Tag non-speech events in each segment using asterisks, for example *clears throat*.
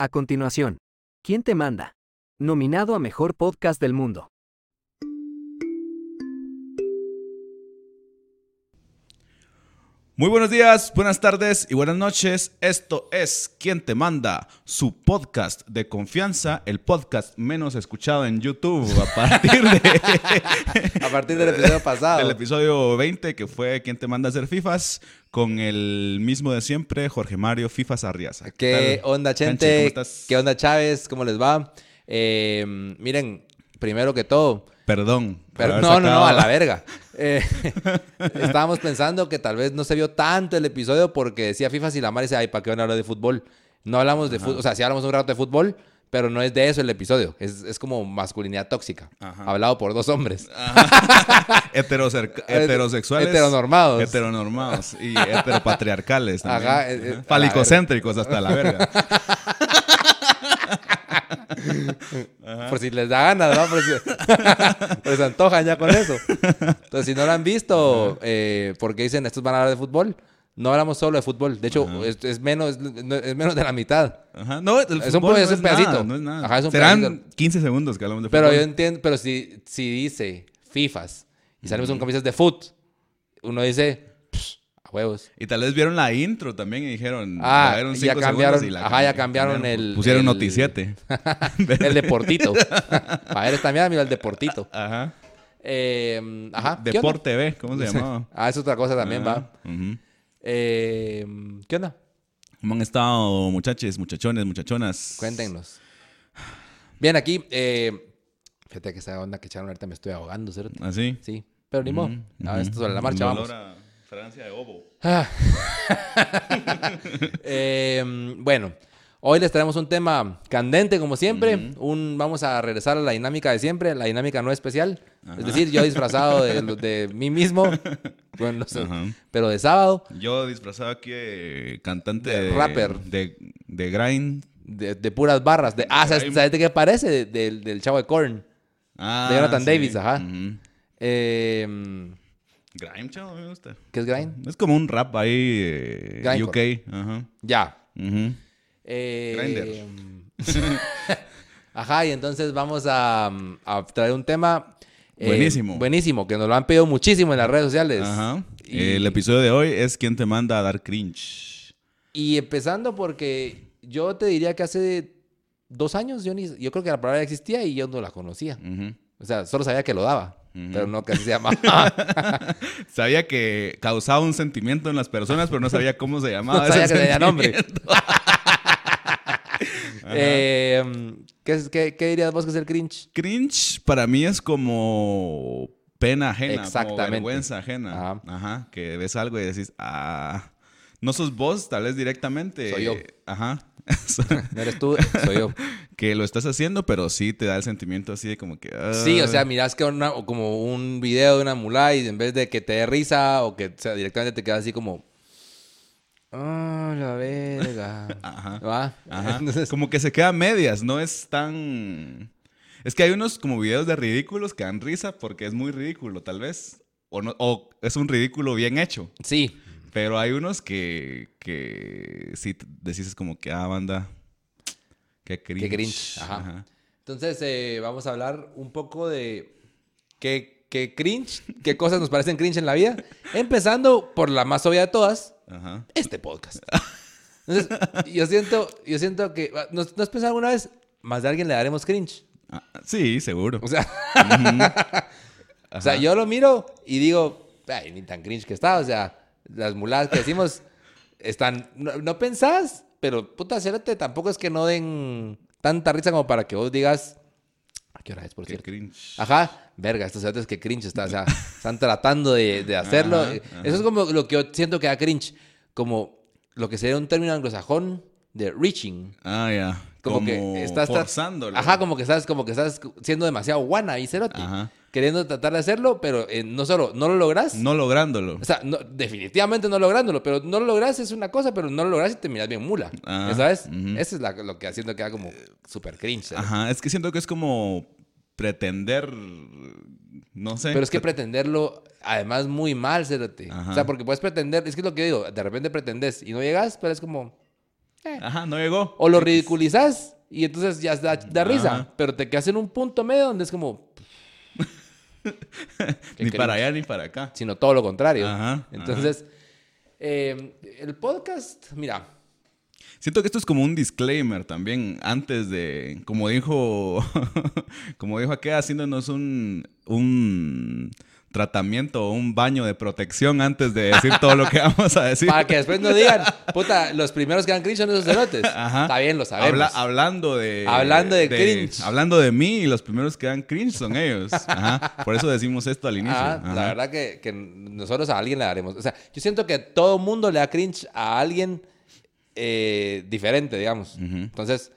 A continuación, ¿Quién te manda? Nominado a Mejor Podcast del Mundo. Muy buenos días, buenas tardes y buenas noches. Esto es ¿Quién te manda? Su podcast de confianza, el podcast menos escuchado en YouTube a partir de... *laughs* A partir del episodio pasado. El episodio 20 que fue ¿Quién te manda a hacer FIFAs? Con el mismo de siempre, Jorge Mario Fifas Arriaza. ¿Qué onda, Chente? ¿cómo estás? ¿Qué onda, Chávez? ¿Cómo les va? Eh, miren, primero que todo, Perdón. pero no, no, no, a la verga. *laughs* Eh, *laughs* estábamos pensando que tal vez no se vio tanto el episodio porque decía FIFA y la madre dice, ay, ¿para qué van a hablar de fútbol? No hablamos de fútbol, o sea, sí hablamos un rato de fútbol, pero no es de eso el episodio. Es, es como masculinidad tóxica, Ajá. hablado por dos hombres. *laughs* Heterosexuales. Heteronormados. Heteronormados. Y heteropatriarcales también. Ajá, eh, eh, Ajá. Falicocéntricos hasta la verga. Por si les da ganas, ¿no? Por si, *laughs* por se antojan ya con eso. Entonces, si no lo han visto, eh, porque dicen estos van a hablar de fútbol, no hablamos solo de fútbol. De hecho, es, es menos, es menos de la mitad. Ajá. No, el Es un no es un pedacito. Nada, no es nada. Ajá, es un Serán pedacito. 15 segundos que hablamos de Pero fútbol. yo entiendo, pero si, si dice FIFAs y salimos con camisas de foot, uno dice, "Psh, a huevos. Y tal vez vieron la intro también y dijeron. Ah, va a ya cambiaron- y la ajá, ya cambi- cambiaron el- Pusieron el- noticiete. *laughs* el *laughs* deportito. *laughs* Para ver esta mierda, mira el deportito. Ajá. Eh, ajá. Deporte B, ¿cómo se llamaba? Ah, es otra cosa también, va. Ajá. Ujú. Eh, ¿Qué onda? ¿Cómo han estado, muchachos, muchachones, muchachonas? Cuéntenos. Bien, aquí, eh, fíjate que esa onda que echaron ahorita me estoy ahogando, ¿cierto? ¿Así? Sí, pero ni modo. Ujú, A ujú. esto sobre la marcha vamos. a Francia de ovo. Ah. *laughs* Eh, bueno, hoy les traemos un tema candente como siempre. un, vamos a regresar a la dinámica de siempre, la dinámica no especial. Es decir, yo disfrazado de, de mí mismo, *laughs* bueno, no sé, pero de sábado, Yo disfrazado aquí de cantante De de, rapper. De, de grind. de, de puras barras. De, ah, ¿sabes, sabes de qué parece? De- del- del chavo de Korn. Ah, De Jonathan sí. Davis, ajá. Eh, Grime, chavo, me gusta. ¿Qué es grind? Es como un rap ahí, eh. UK. Ya. Ujú. Eh, *laughs* Ajá, y entonces vamos a, a traer un tema. eh, Buenísimo. Buenísimo, que nos lo han pedido muchísimo en las redes sociales. Ajá. Y, El episodio de hoy es ¿Quién te manda a dar cringe? y empezando porque yo te diría que hace dos años yo, ni, yo creo que la palabra existía y yo no la conocía. O sea, solo sabía que lo daba, Pero no que se llamaba. *laughs* Sabía que causaba un sentimiento en las personas, pero no sabía cómo se llamaba. no ese sabía que tenía nombre. Eh, *laughs* ¿qué, qué- qué dirías vos que es el cringe? Cringe para mí es como pena ajena, como Exactamente. vergüenza ajena. Ajá. Ajá. Que ves algo y decís, ah, no sos vos, tal vez directamente. Soy yo. Ajá. *laughs* No eres tú, soy yo. *laughs* que lo estás haciendo, pero sí te da el sentimiento así de como que. ah. Sí, o sea, mirás que una, o como un video de una mulá y en vez de que te dé risa o que o sea, directamente te quedas así como. Ah, la verga. *laughs* Ajá. ¿Va? Ajá. Entonces, Como que se queda a medias, no es tan... Es que hay unos como videos de ridículos que dan risa porque es muy ridículo, tal vez. O, no, o es un ridículo bien hecho. sí. Pero hay unos que, que sí decís como que, ah, banda, qué cringe. Qué cringe, ajá. Entonces, eh, vamos a hablar un poco de qué, qué cringe, qué cosas nos parecen cringe en la vida. Empezando por la más obvia de todas, Ajá. este podcast. Entonces, yo siento, yo siento que. ¿No, ¿no has pensado alguna vez? Más de alguien le daremos cringe. Ah, sí, seguro. O sea, *laughs* o sea, yo lo miro y digo, ay, ni tan cringe que está. O sea, las muladas que decimos están. No, no pensás, pero puta, cérate, tampoco es que no den tanta risa como para que vos digas. ¿A qué hora es, por Qué cierto? cringe. Ajá, verga, estos cerotes que cringe está, o sea, están tratando de, de hacerlo. Ajá, Eso es como lo que yo siento que da cringe, como lo que sería un término anglosajón de reaching. Ah, ya. Como, Como, que estás forzándolo. Ajá, como que estás, como que estás siendo demasiado guana y cerote. Ajá. Queriendo tratar de hacerlo, pero eh, no solo no lo logras. No lográndolo. O sea, no- definitivamente no lográndolo, pero no lo logras es una cosa, pero no lo logras y te miras bien mula. Ah, ¿Sabes? ujú. Eso es la- lo que haciendo que da como super cringe. Ajá, es que siento que es como pretender, no sé. Pero es que pretenderlo, además, muy mal. Ajá. O sea, porque puedes pretender, es que es lo que digo, de repente pretendes y no llegas, pero es como, Ajá, no llegó. O lo ridiculizas y entonces ya da, da risa. Pero te quedas en un punto medio donde es como. Ni para allá ni para acá. Sino todo lo contrario. Ajá, Entonces, eh, el podcast, mira. Siento que esto es como un disclaimer también antes de, como dijo, *laughs* como dijo aquella, haciéndonos un, un tratamiento o un baño de protección antes de decir todo lo que *laughs* vamos a decir. Para que después no digan, puta, los primeros que dan cringe son esos cerotes. *laughs* Ajá. Está bien, lo sabemos. Habla- hablando de... Hablando de cringe. Hablando de mí y los primeros que dan cringe son ellos. Ajá. Por eso decimos esto al inicio. Ajá. la verdad que, que nosotros a alguien le daremos. O sea, yo siento que todo mundo le da cringe a alguien eh, diferente, digamos. Entonces,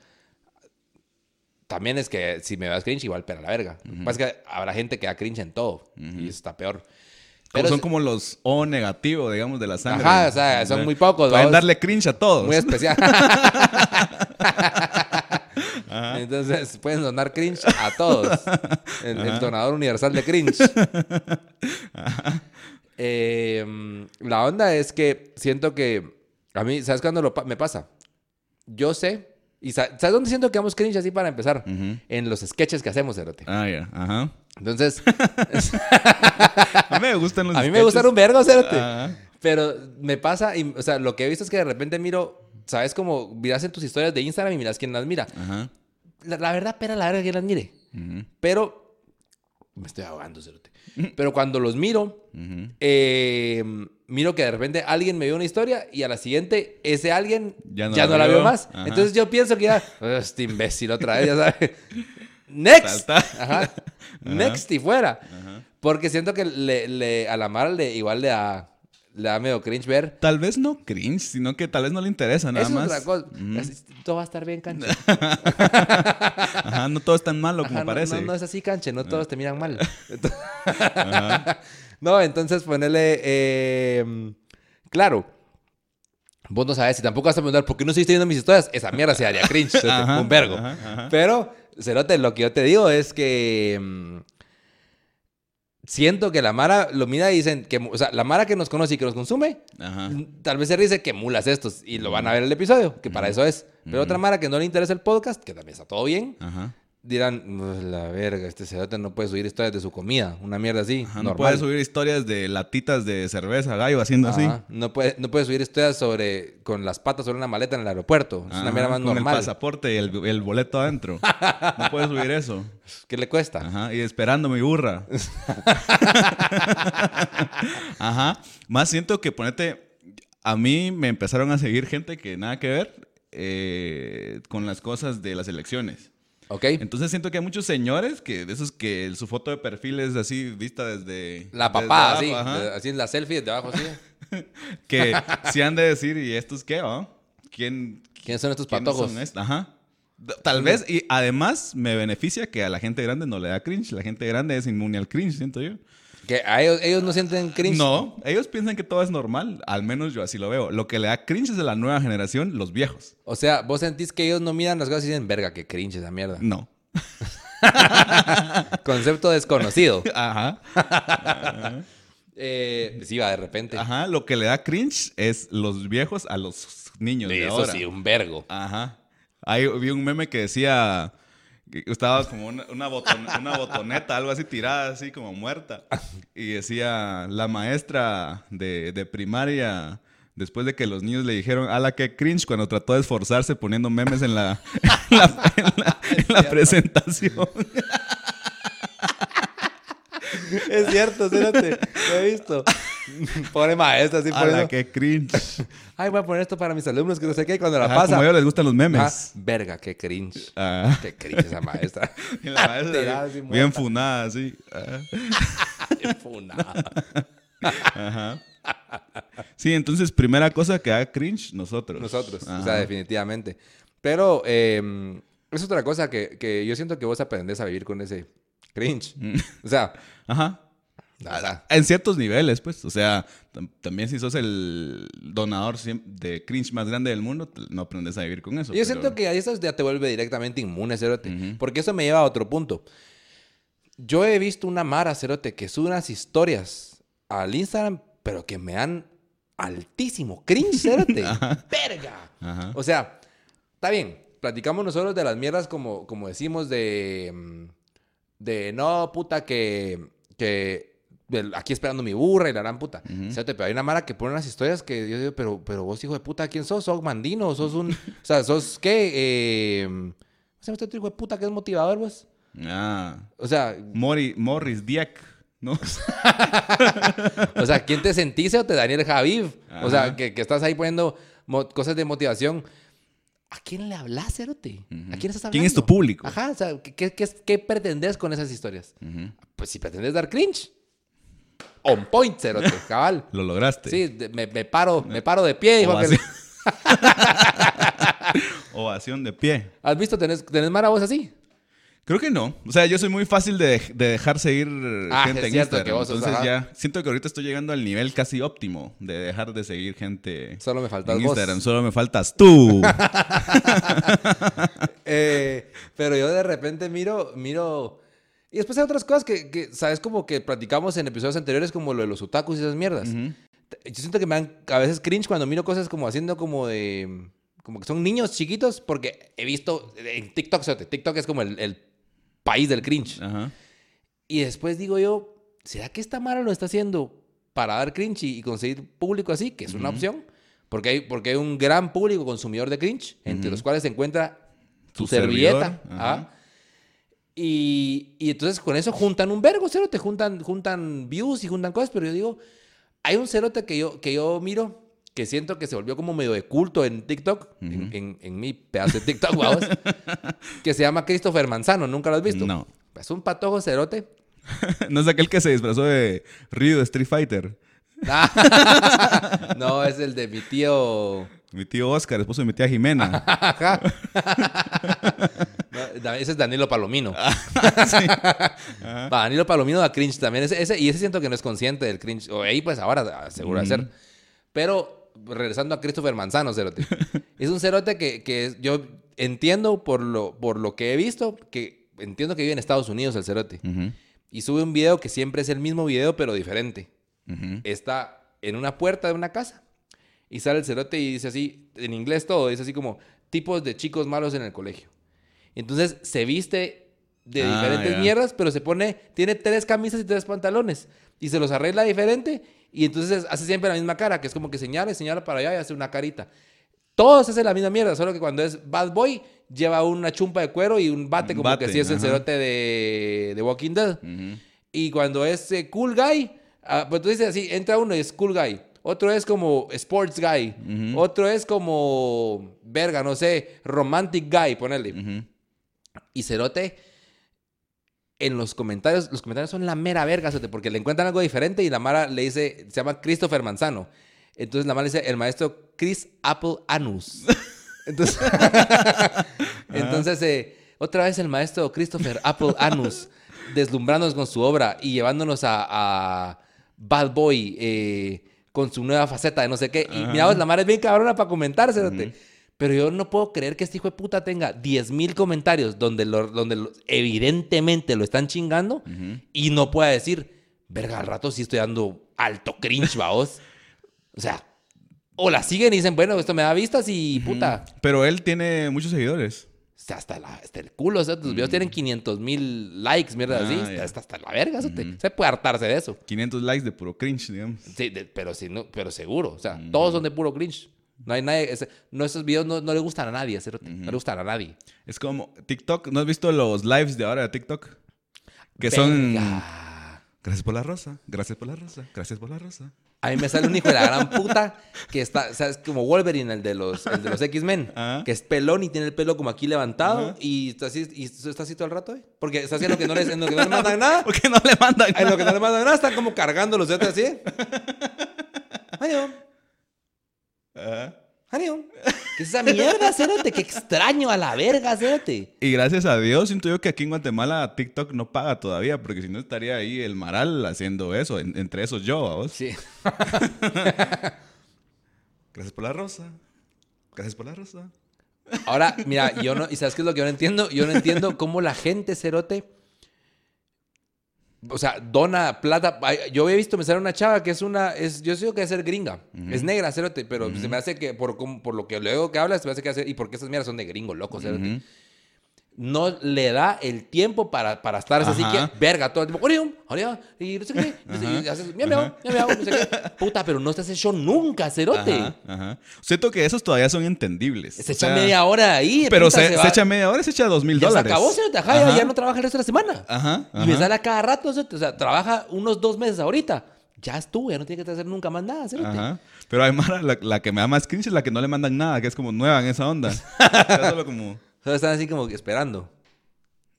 también es que si me das cringe, igual, pero a la verga. Lo que pasa es que habrá gente que da cringe en todo y eso está peor. Pero son es- como los O negativo, digamos, de la sangre. Ajá, o sea, son muy pocos, Pueden darle cringe a todos. muy especial. *laughs* *laughs* Entonces, pueden donar cringe a todos. El, el donador universal de cringe. *laughs* Eh, la onda es que siento que a mí, ¿sabes cuándo lo pa- me pasa? Yo sé, y sa- ¿sabes dónde siento que damos cringe así para empezar? En los sketches que hacemos, Cerote. Ah, ya. Ajá. Entonces, *laughs* *laughs* A mí me gustan los a mí me gustan un vergo, Cerote. Ajá. Pero me pasa, y, o sea, lo que he visto es que de repente miro, ¿sabes? Como miras en tus historias de Instagram y miras quién las mira. Ajá. La, la verdad, pera la verga que las mire. Pero, me estoy ahogando, Cerote. Pero cuando los miro, eh, miro que de repente alguien me vio una historia y a la siguiente ese alguien Ya ya no no, la vio. más. Ajá. Entonces yo pienso que ya, *laughs* "Oh, este imbécil otra vez, ya sabes. *laughs* Next. Ajá. Next y fuera. Porque siento que le, le- a la Mara le, igual le da, le da medio cringe ver. Tal vez no cringe, sino que tal vez no le interesa nada Eso más. es otra cosa. Todo va a estar bien, canche. *laughs* Ajá, no todo es tan malo como Ajá, parece. No, no es así, canche. No todos te miran mal. No, entonces ponerle... eh, claro. Vos no sabes, y tampoco vas a preguntar por qué no seguiste viendo mis historias. Esa mierda se daría cringe. Ajá, un vergo. ajá, ajá. Pero, Cerote, lo que yo te digo es que... mm, siento que la Mara lo mira y dicen que... O sea, la Mara que nos conoce y que nos consume... Ajá. Tal vez se dice que mulas estos y lo van a ver el episodio, que para eso es. Pero otra Mara que no le interesa el podcast, que también está todo bien, Ajá. Dirán, "Uf, la verga, este cerote no puede subir historias de su comida, una mierda así, Ajá, no puedes subir historias de latitas de cerveza, gallo, haciendo así. No puede, no puede subir historias sobre con las patas sobre una maleta en el aeropuerto. Es Ajá, una mierda más con el normal. pasaporte y el, el boleto adentro. no puedes subir eso. *laughs* ¿Qué le cuesta? Ajá, y esperando mi burra. *laughs* Ajá. Más siento que ponete. A mí me empezaron a seguir gente que nada que ver eh, con las cosas de las elecciones. ¿Ok? Entonces siento que hay muchos señores que de esos que su foto de perfil es así vista desde La desde abajo, así. ajá, Así en la selfie de abajo, así. *laughs* que sí han de decir y estos qué, ¿no? ¿Quién ¿Quiénes son estos quiénes patojos? son estos? Ajá. Tal vez, y además me beneficia que a la gente grande no le da cringe. La gente grande es inmune al cringe, siento yo. Que a ellos, ellos no sienten cringe. No, ellos piensan que todo es normal. Al menos yo así lo veo. Lo que le da cringe es a la nueva generación, los viejos. O sea, vos sentís que ellos no miran las cosas y dicen, verga, qué cringe esa mierda. No. *laughs* Concepto desconocido. *laughs* Ajá. Eh, sí, va de repente. Ajá. Lo que le da cringe es los viejos a los niños de Eso ahora. sí, un vergo. Ajá. Ahí vi un meme que decía estaba como una, una, boton- una botoneta, algo así tirada, así como muerta. Y decía la maestra de, de primaria, después de que los niños le dijeron, ala, qué cringe, cuando trató de esforzarse poniendo memes en la, *laughs* en la, en la- en la presentación. *laughs* *laughs* Es cierto, espérate. Lo he visto. *laughs* Pobre maestra, así Ala, poniendo. qué cringe. Ay, voy a poner esto para mis alumnos, que no sé qué. Cuando la Ajá, pasa. como a ellos les gustan los memes. verga, qué cringe. Ah. Qué cringe esa maestra. *laughs* Y la maestra Tirada bien- bien funada, así. Ah. Qué funada. Ajá. Sí, entonces, primera cosa que da cringe, nosotros. Nosotros, o sea, definitivamente. Pero eh, es otra cosa que, que yo siento que vos aprendés a vivir con ese cringe. Mm. O sea, Ajá. verdad. En ciertos niveles, pues. O sea, tam- también si sos el donador de cringe más grande del mundo, no aprendes a vivir con eso. Yo pero- siento que ahí eso ya te vuelve directamente inmune, Cerote. Porque eso me lleva a otro punto. Yo he visto una Mara, Cerote, que sube unas historias al Instagram, pero que me dan altísimo. Cringe, cerote. *laughs* Verga. Ajá. O sea, está bien. Platicamos nosotros de las mierdas como, como decimos de... De no, puta, que... que aquí esperando mi burra y la gran puta. Cerote, pero hay una mara que pone unas historias que yo digo, pero, pero vos, hijo de puta, ¿quién sos? ¿Sos mandino? ¿Sos un...? o sea, ¿sos qué? Eh, ¿Cómo se llama este hijo de puta que es motivador, vos? Ah. O sea, Mori, Morris Dieck, ¿no? *laughs* O sea, ¿quién te sentís o te Daniel Javiv? O sea, que, que estás ahí poniendo cosas de motivación. ¿A quién le hablas, Cerote? ¿A quién estás hablando? ¿Quién es tu público? Ajá, o sea, ¿qué, qué, qué, qué pretendes con esas historias? Pues si pretendes dar cringe, on point, Cerote, *laughs* cabal. Lo lograste. Sí, de- me, me paro, me paro de pie. hijo, Ovación. *laughs* *laughs* Ovación de pie. ¿Has visto? ¿Tenés, tenés mara vos así? Creo que no. O sea, yo soy muy fácil de, de dejar seguir Ah, gente es en Instagram. que vos sos, Entonces ajá. ya siento que ahorita estoy llegando al nivel casi óptimo de dejar de seguir gente Solo me faltas en vos. Instagram. Solo me faltas tú. *laughs* Eh, pero yo de repente miro, miro. Y después hay otras cosas que, que, ¿sabes? Como que platicamos en episodios anteriores, como lo de los otakus y esas mierdas. Yo siento que me dan a veces cringe cuando miro cosas como haciendo como de. Como que son niños chiquitos, porque he visto en TikTok. TikTok es como el, el país del cringe. Ajá. Y después digo yo, ¿será que esta Mara lo está haciendo para dar cringe y, conseguir público así? Que es una opción. Porque hay, porque hay un gran público consumidor de cringe, entre los cuales se encuentra tu, servilleta. ¿ah? Y, y entonces con eso juntan un vergo, cerote, juntan, juntan views y juntan cosas, pero yo digo, hay un cerote que yo, que yo miro, que siento que se volvió como medio de culto en TikTok, en, en- en mi pedazo de TikTok, vamos, *laughs* que se llama Christopher Manzano, ¿nunca lo has visto? No. Es un patojo cerote. *laughs* no es aquel que se disfrazó de Ryu de Street Fighter. *laughs* no, es el de mi tío. Mi tío Oscar, esposo de mi tía Jimena. No, ese es Danilo Palomino. Va, Danilo Palomino da cringe también. Ese, ese- y ese siento que no es consciente del cringe. O ahí, pues ahora seguro de ser. Pero regresando a Christopher Manzano, cerote. es un cerote que, que yo entiendo por lo, por lo que he visto, que entiendo que vive en Estados Unidos el cerote. Y sube un video que siempre es el mismo video, pero diferente. está en una puerta de una casa y sale el cerote y dice así, en inglés todo, dice así como tipos de chicos malos en el colegio. Entonces se viste de Ah, diferentes mierdas, pero se pone, tiene tres camisas y tres pantalones y se los arregla diferente y entonces hace siempre la misma cara, que es como que señala y señala para allá y hace una carita. Todos hacen la misma mierda, solo que cuando es bad boy lleva una chumpa de cuero y un bate como bate, que si es el cerote de, de Walking Dead. Y cuando es eh, cool guy, ah, pues tú dices así, entra uno y es cool guy. Otro es como sports guy. Otro es como, verga, no sé, romantic guy, ponele. Ujú. Y Cerote, en los comentarios, los comentarios son la mera verga, porque le encuentran algo diferente y la Mara le dice, se llama Christopher Manzano. Entonces la Mara le dice, el maestro Chris Apple Anus. *laughs* Entonces, entonces eh, otra vez el maestro Christopher Apple Anus, deslumbrándonos con su obra y llevándonos a, a Bad Boy eh, con su nueva faceta de no sé qué. Y mira, la Mara es bien cabrona para comentar, Cerote. Pero yo no puedo creer que este hijo de puta tenga 10.000 comentarios donde, lo- donde lo- evidentemente lo están chingando y no pueda decir, verga, al rato sí estoy dando alto cringe, vaos. O sea, o la siguen y dicen, bueno, esto me da vistas y puta. Pero él tiene muchos seguidores. O sea, hasta, la- hasta el culo, o sea, tus videos tienen 500 mil likes, mierda Ah, así. ya. Está hasta la verga, te- se puede hartarse de eso. 500 likes de puro cringe, digamos. Sí, de- pero, sí, no, pero seguro, o sea, todos son de puro cringe. No hay nadie, ese- no, esos videos no, no le gustan a nadie, no le gustan a nadie. Es como TikTok. ¿No has visto los lives de ahora de TikTok? Que son... Gracias por la rosa. Gracias por la rosa. Gracias por la rosa. A mí me sale un hijo de la gran puta que está, o sea, es como Wolverine, el de los, el de los X-Men, Ajá. que es pelón y tiene el pelo como aquí levantado y está así, y está así todo el rato, ¿eh? Porque está haciendo que no, les, en lo que no le mandan *laughs* nada. ¿Por qué no le mandan? En lo que no le mandan nada, están como cargando los dedos así. *laughs* Ajá. ¿Qué es esa mierda, cérate? Qué extraño a la verga, cérate. Y gracias a Dios siento yo que aquí en Guatemala TikTok no paga todavía, porque si no estaría ahí el Maral haciendo eso, en- entre esos yo, ¿a vos? Sí. *laughs* Gracias por la rosa. Gracias por la rosa. Ahora, mira, yo no, ¿y sabes qué es lo que yo no entiendo? Yo no entiendo cómo la gente cerote o sea, dona plata. Yo había visto me sale una chava que es una, es, yo sé que debe ser gringa, es negra, cerote, pero se me hace que, por, por lo que luego que hablas, se me hace que hace, y porque esas mierdas son de gringo, loco. Ujú. No le da el tiempo para, para estar así que, verga, todo el tiempo, "Orión, orión", y no sé qué, y haces, miau, miau, miau, no sé qué. Puta, pero no haces show nunca, cerote. Ajá, ajá. Siento que esos todavía son entendibles. Se O echa sea, media hora ahí. Pero puta, se, se echa media hora, se echa dos mil Ya se dólares. acabó, cerote, ajá, ya, Ajá. ya no trabaja el resto de la semana. Ajá, Y me ajá. sale a cada rato, o sea, trabaja unos dos meses ahorita. Ya estuvo, ya no tiene que hacer nunca más nada, cerote. Ajá. Pero Mara, la, la que me da más cringe es la que no le mandan nada, que es como nueva en esa onda. *laughs* Solo como... O sea, están así como que esperando.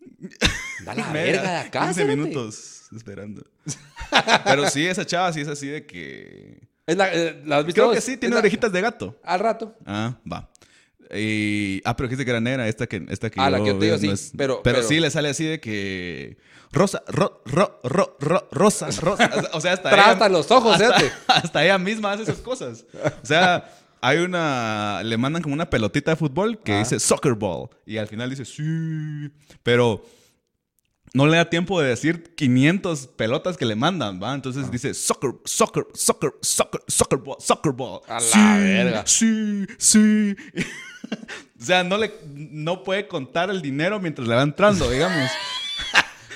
*laughs* Da la verga de acá, 15 cerote. minutos esperando. *laughs* Pero sí, esa chava sí es así de que... Es la, eh, ¿la has visto Creo vos? que sí, tiene la- orejitas de gato. Al rato. Ah, va. Y, ah, pero dijiste que era negra, esta que, esta que Ah, la que yo te digo, sí, pero- pero, pero- sí le sale así de que... Rosa, ro, ro, ro, ro- rosa, rosa. O sea, hasta Trata los ojos, hasta, *laughs* hasta ella misma hace esas cosas. O sea, hay una... Le mandan como una pelotita de fútbol que Ah. dice soccer ball. Y al final dice sí. Pero no le da tiempo de decir 500 pelotas que le mandan, ¿va? Entonces dice soccer, soccer, soccer, soccer, soccer ball, soccer ball. A la Sí, verga. Sí, sí. *laughs* o sea, no, le, no puede contar el dinero mientras le va entrando, digamos.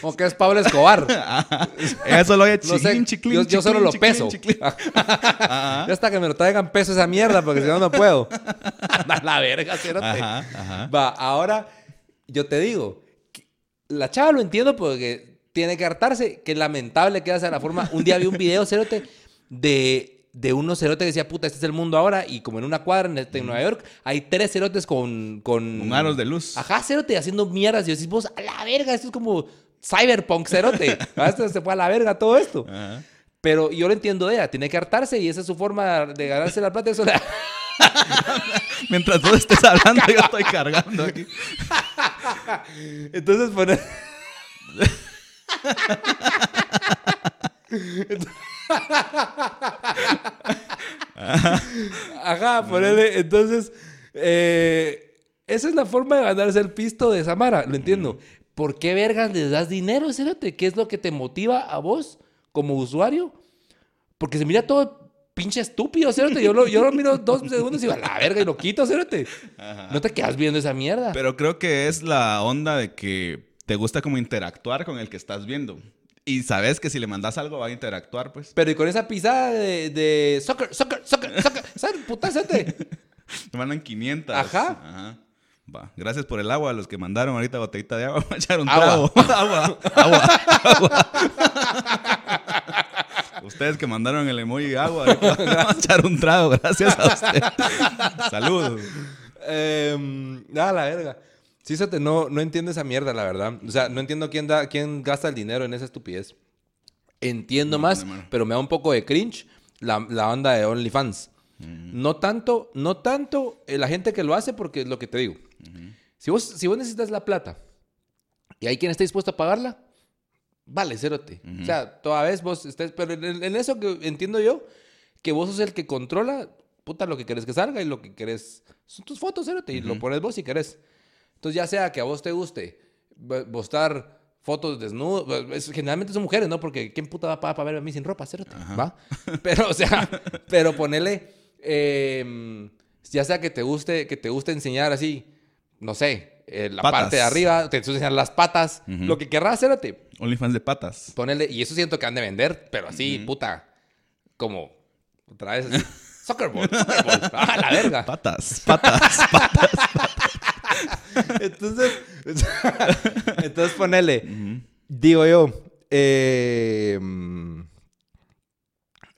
Como que es Pablo Escobar. *laughs* Ella solo oye No sé, chiclín, chiclín, yo, yo solo lo peso. *laughs* Ya hasta que me lo traigan peso esa mierda, porque si no, no puedo. *laughs* La verga, cerote. Ajá, ajá. Va, ahora yo te digo, la chava lo entiendo porque tiene que hartarse, que lamentable que sea la forma. Un día vi un video, cerote, de, de unos cerotes que decía, puta, este es el mundo ahora, y como en una cuadra en, este- en Nueva York, hay tres cerotes con... Con, Con aros de luz. Ajá, cerote, haciendo mierdas. Y decís, vos, a la verga, esto es como cyberpunk, cerote. *laughs* Ah, Esto se fue a la verga todo esto. Ajá. Pero yo lo entiendo de ella, tiene que hartarse y esa es su forma de ganarse la plata. Eso *laughs* Mientras tú estés hablando, yo estoy cargando aquí. *laughs* Entonces poner. Ajá, ponerle. Entonces, eh, esa es la forma de ganarse el pisto de Samara, lo entiendo. ¿Por qué vergas les das dinero, Cérate? ¿Qué es lo que te motiva a vos como usuario? Porque se mira todo pinche estúpido, Cérate. Yo lo, yo lo miro dos segundos y digo, a la verga, y lo quito, Cérate. No te quedas viendo esa mierda. Pero creo que es la onda de que te gusta como interactuar con el que estás viendo. Y sabes que si le mandas algo va a interactuar, pues. Pero y con esa pisada de, de soccer, soccer, soccer, soccer, ¿sabes? Puta. *laughs* Te mandan 500. Ajá. Ajá. Va. Gracias por el agua a los que mandaron ahorita botellita de agua. *laughs* Voy a echar un Agua. trago. *laughs* agua. Agua. Agua. *laughs* Ustedes que mandaron el emoji agua, ahorita echar un trago. Gracias a usted. Saludos. Nada, la verga. Sí, no, no entiendo esa mierda, la verdad. O sea, no entiendo quién, da, quién gasta el dinero en esa estupidez. Entiendo No, más, no, no. pero me da un poco de cringe la, la onda de OnlyFans. No tanto, no tanto eh, la gente que lo hace, porque es lo que te digo. Si, vos, si vos necesitas la plata y hay quien esté dispuesto a pagarla, vale, cérote. O sea, toda vez vos estés... Pero en, en eso que entiendo yo, que vos sos el que controla, puta, lo que querés que salga y lo que querés... Son tus fotos, cérote, y lo pones vos si querés. Entonces, ya sea que a vos te guste postar fotos desnudos, es- generalmente son mujeres, ¿no? Porque ¿quién puta va a pagar para verme a mí sin ropa, cérote? ¿Va? *laughs* Pero, o sea, pero ponele... eh, ya sea que te guste, que te guste enseñar así, no sé, eh, la Patas. parte de arriba, te enseñar las patas, lo que querrás, cérate. OnlyFans de patas. Ponerle, y eso siento que han de vender, pero así, puta, como otra vez así. *laughs* Soccer ball, soccer ball. Ah, la verga. Patas. Patas. *laughs* patas. Entonces, *laughs* entonces ponele, digo yo, eh, mm,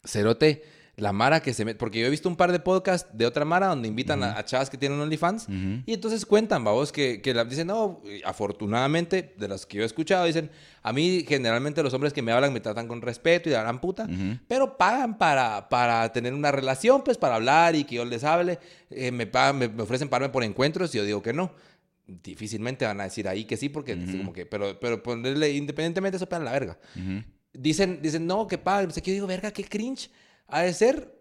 Cerote, la Mara que se mete, porque yo he visto un par de podcasts de otra Mara donde invitan a, a chavas que tienen OnlyFans y entonces cuentan, babos, que, que la, dicen, no, afortunadamente, de las que yo he escuchado, dicen, a mí generalmente los hombres que me hablan me tratan con respeto y la gran puta, pero pagan para, para tener una relación, pues para hablar y que yo les hable, eh, me, pagan, me, me ofrecen pagarme por encuentros y yo digo que no. Difícilmente van a decir ahí que sí, porque es como que, pero, pero ponerle, independientemente, eso pegan la verga. Dicen, dicen, no, que pagan. No sé qué. Yo digo, verga, qué cringe. Ha de ser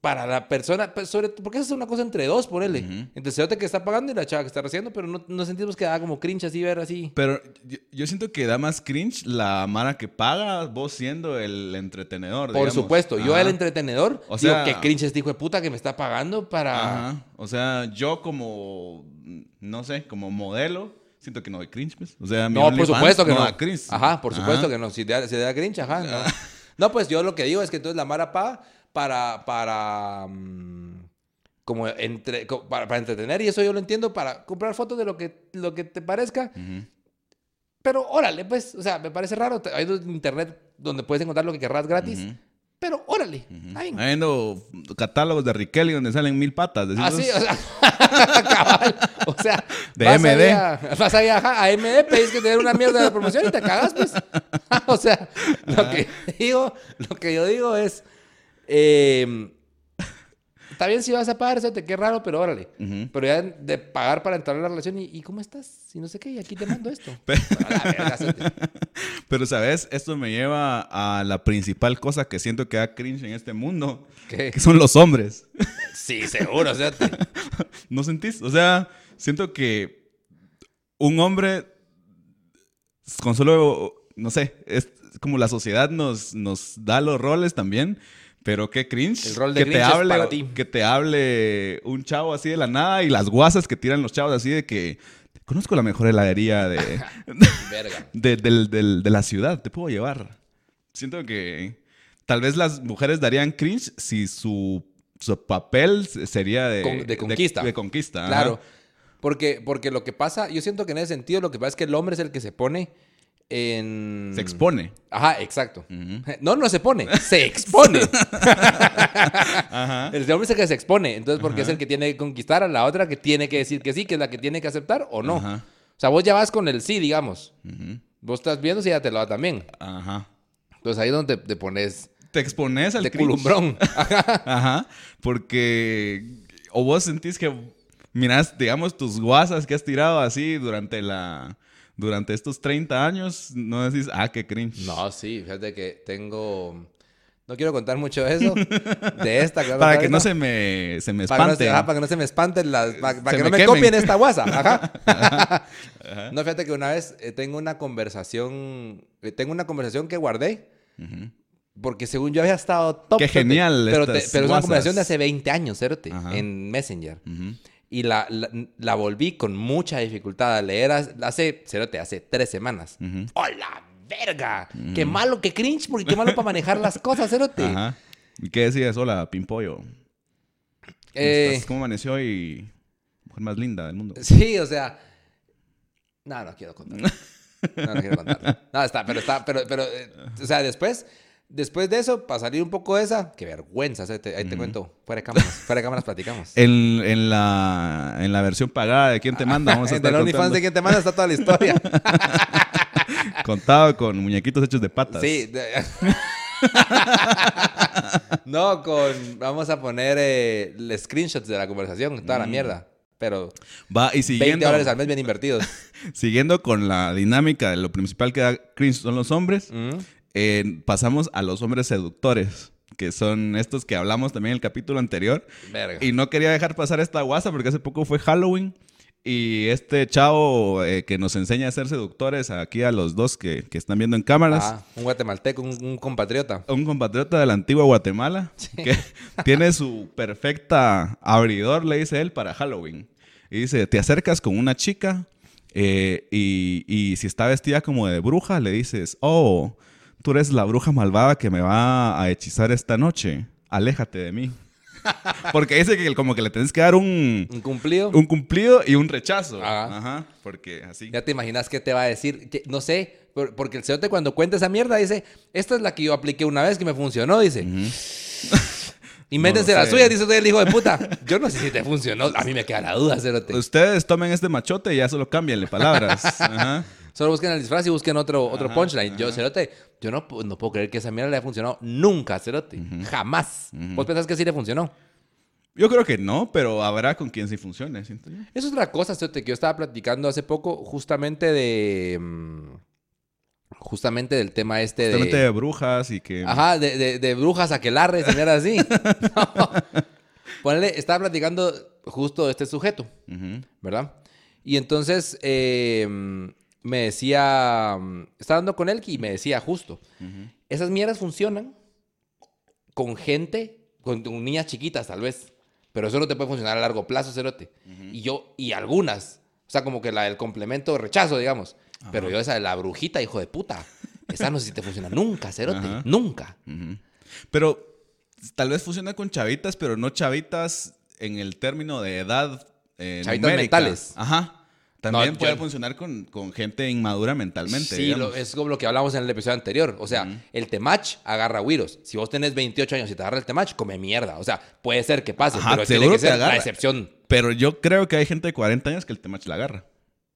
para la persona, pues, sobre, porque eso es una cosa entre dos, ponele. Entre el cerote que está pagando y la chava que está recibiendo, pero no, no sentimos que da como cringe así, ver así. Pero yo, yo siento que da más cringe la mara que paga, vos siendo el entretenedor. Por digamos. supuesto, yo el entretenedor, O digo sea- que cringe este hijo de puta que me está pagando para... Ajá. O sea, yo como, no sé, como modelo, siento que no doy cringe, pues. O sea, mi No, por supuesto que no. da cringe. Ajá, por supuesto Ajá. que no. Si te, da- si te da cringe, ajá. No. *laughs* No, pues yo lo que digo es que entonces la Mara paga para, para, mm, como entre, para, para entretener, y eso yo lo entiendo, para comprar fotos de lo que, lo que te parezca. Pero órale, pues, o sea, me parece raro. Hay internet donde puedes encontrar lo que querrás gratis. Pero órale, está bien. Habiendo catálogos de Riquelme donde salen mil patas. decís Así, vos. o sea, *laughs* cabal. O sea, De vas MD. vas ajá, a MD, pedís que te den una mierda de promoción y te cagas, pues. *laughs* o sea, lo que digo, lo que yo digo es. eh, está bien si vas a pagar, eso te qué raro, pero órale. Pero ya de pagar para entrar en la relación, ¿y, y cómo estás? Y no sé qué, y aquí te mando esto. *laughs* Pero- verga. Pero, ¿sabes? Esto me lleva a la principal cosa que siento que da cringe en este mundo. ¿Qué? Que son los hombres. *laughs* Sí, seguro, o sea, te- *laughs* ¿No sentís? O sea, siento que un hombre con solo, no sé, es como la sociedad nos, nos da los roles también, pero qué cringe. El rol de que te cringe es hable, para ti. Que te hable un chavo así de la nada y las guasas que tiran los chavos así de que conozco la mejor heladería de, *laughs* verga. de, la ciudad, te puedo llevar. Siento que tal vez las mujeres darían cringe si su, su papel sería de, Con- de conquista. De, conquista. ajá. Claro. Porque, porque lo que pasa, yo siento que en ese sentido lo que pasa es que el hombre es el que se pone en... Se expone. Ajá, exacto. *laughs* No, no se pone, se expone. *laughs* Ajá. El hombre es el que se expone. Entonces, porque es Ajá. el que tiene que conquistar a la otra que tiene que decir que sí, que es la que tiene que aceptar o no. Ajá. O sea, vos ya vas con el sí, digamos. Vos estás viendo si ella te lo da también. Ajá. Entonces ahí es donde te pones Te expones al culumbrón. *laughs* Ajá. Porque. O vos sentís que. Mirás, digamos, tus guasas que has tirado así durante la. Durante estos 30 años, no decís, ah, qué cringe. No, sí, fíjate que tengo... No quiero contar mucho de eso. *laughs* De esta. que Para que no se me, se me Para que, no se, espante. ajá, para que no se me espanten las... Para, para que no me me quemen. copien esta guasa. *laughs* Ajá. No, fíjate que una vez eh, tengo una conversación... eh, tengo una conversación que guardé. Ujú. Porque según yo había estado top. Qué genial Pero, te- pero es una conversación de hace 20 años, Ajá. En Messenger. Ujú. Y la, la, la volví con mucha dificultad a leer hace, cerote, hace tres semanas. Ujú. ¡Oh, la verga! ¡Qué malo, qué cringe! Porque qué malo para manejar las cosas, cerote. Ajá. ¿Y qué decías? Hola, Pimpollo. ¿Cómo, Eh? ¿Cómo amaneció y mujer más linda del mundo? Sí, o sea. No, no quiero contar. *laughs* No, no quiero contar. No, está, pero está, pero, pero, eh, o sea, después, después de eso, para salir un poco de esa, qué vergüenza, te- ahí te cuento, fuera de cámaras, *laughs* fuera de cámaras platicamos. En, en la, en la versión pagada de quién te manda, vamos a En *laughs* estar el OnlyFans de quien te manda está toda la historia. *laughs* contado con muñequitos hechos de patas. Sí. no, con, vamos a poner eh, los screenshots de la conversación, toda la mierda. Pero Va, y 20 siguiendo, dólares al mes bien invertidos. siguiendo con la dinámica de lo principal que da cringe son los hombres, Mm. Eh, pasamos a los hombres seductores, que son estos que hablamos también en el capítulo anterior. Verga. Y no quería dejar pasar esta guasa porque hace poco fue Halloween. Y este chavo eh, que nos enseña a ser seductores aquí a los dos que, que están viendo en cámaras. Ah, un guatemalteco, un, un compatriota. Un compatriota de la antigua Guatemala que *laughs* tiene su perfecta abridor, le dice él, para Halloween. Y dice, te acercas con una chica eh, y, y si está vestida como de bruja, le dices, oh, tú eres la bruja malvada que me va a hechizar esta noche. Aléjate de mí. *laughs* Porque dice que como que le tienes que dar un, Un cumplido. un cumplido y un rechazo. Ajá. Ajá. Porque así. Ya te imaginas qué te va a decir. Que- no sé, por- porque el cerote cuando cuenta esa mierda dice, esta es la que yo apliqué una vez que me funcionó, dice. Invéntense *laughs* No lo la suya, dice usted el hijo de puta. Yo no sé si te funcionó. A mí me queda la duda, cerote. Ustedes tomen este machote y ya solo cámbianle palabras. *laughs* Ajá. Solo busquen el disfraz y busquen otro, otro punchline. Yo, cerote, yo no, no puedo creer que esa mierda le haya funcionado nunca, cerote. Jamás. ¿Vos pensás que sí le funcionó? Yo creo que no, pero habrá con quien sí funcione. siento yo. Eso es otra cosa, cerote, que yo estaba platicando hace poco justamente de... mm, justamente del tema este Justamente de... de brujas y que... Ajá, de, de, de brujas a que larre, señora así. *laughs* No. Ponle, estaba platicando justo de este sujeto. ¿verdad? Y entonces eh, me decía, estaba hablando con él y me decía justo, esas mierdas funcionan con gente, con, con niñas chiquitas tal vez, pero eso no te puede funcionar a largo plazo, cerote. Y yo, y algunas, o sea, como que la del complemento rechazo, digamos. Pero yo esa de la brujita, hijo de puta, esa no sé si te funciona nunca, cerote, Ajá. nunca. Pero tal vez funciona con chavitas, pero no chavitas en el término de edad eh, Chavitas numérica. mentales. Ajá. También No, puede yo- funcionar con, con gente inmadura mentalmente. Sí, lo- es como lo que hablamos en el episodio anterior. O sea, el temach agarra güiros. Si vos tenés 28 años y te agarra el temach, come mierda. O sea, puede ser que pase, Ajá, pero tiene que ser la excepción. Pero yo creo que hay gente de 40 años que el temach la agarra.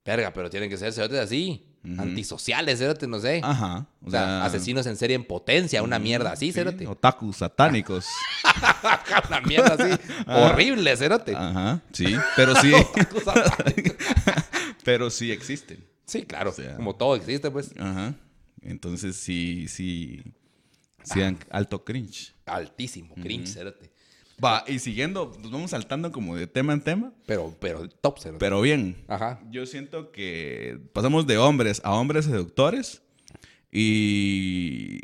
Verga, pero tienen que ser cerotes así. Antisociales, cerotes, no sé. Ajá. O sea, asesinos en serie en potencia, una mierda así, sí, cerote. Otakus satánicos. *laughs* una mierda así. *laughs* Horrible, cerote. Ajá. Sí, pero sí. *laughs* Pero sí existen. sí, claro. O sea. como todo existe, pues. Ajá. Entonces sí, sí. Sí dan alto cringe. Altísimo, cringe, cerote. Va, y siguiendo, nos vamos saltando como de tema en tema. Pero, pero top, cerote. Pero bien. Ajá. Yo siento que pasamos de hombres a hombres seductores y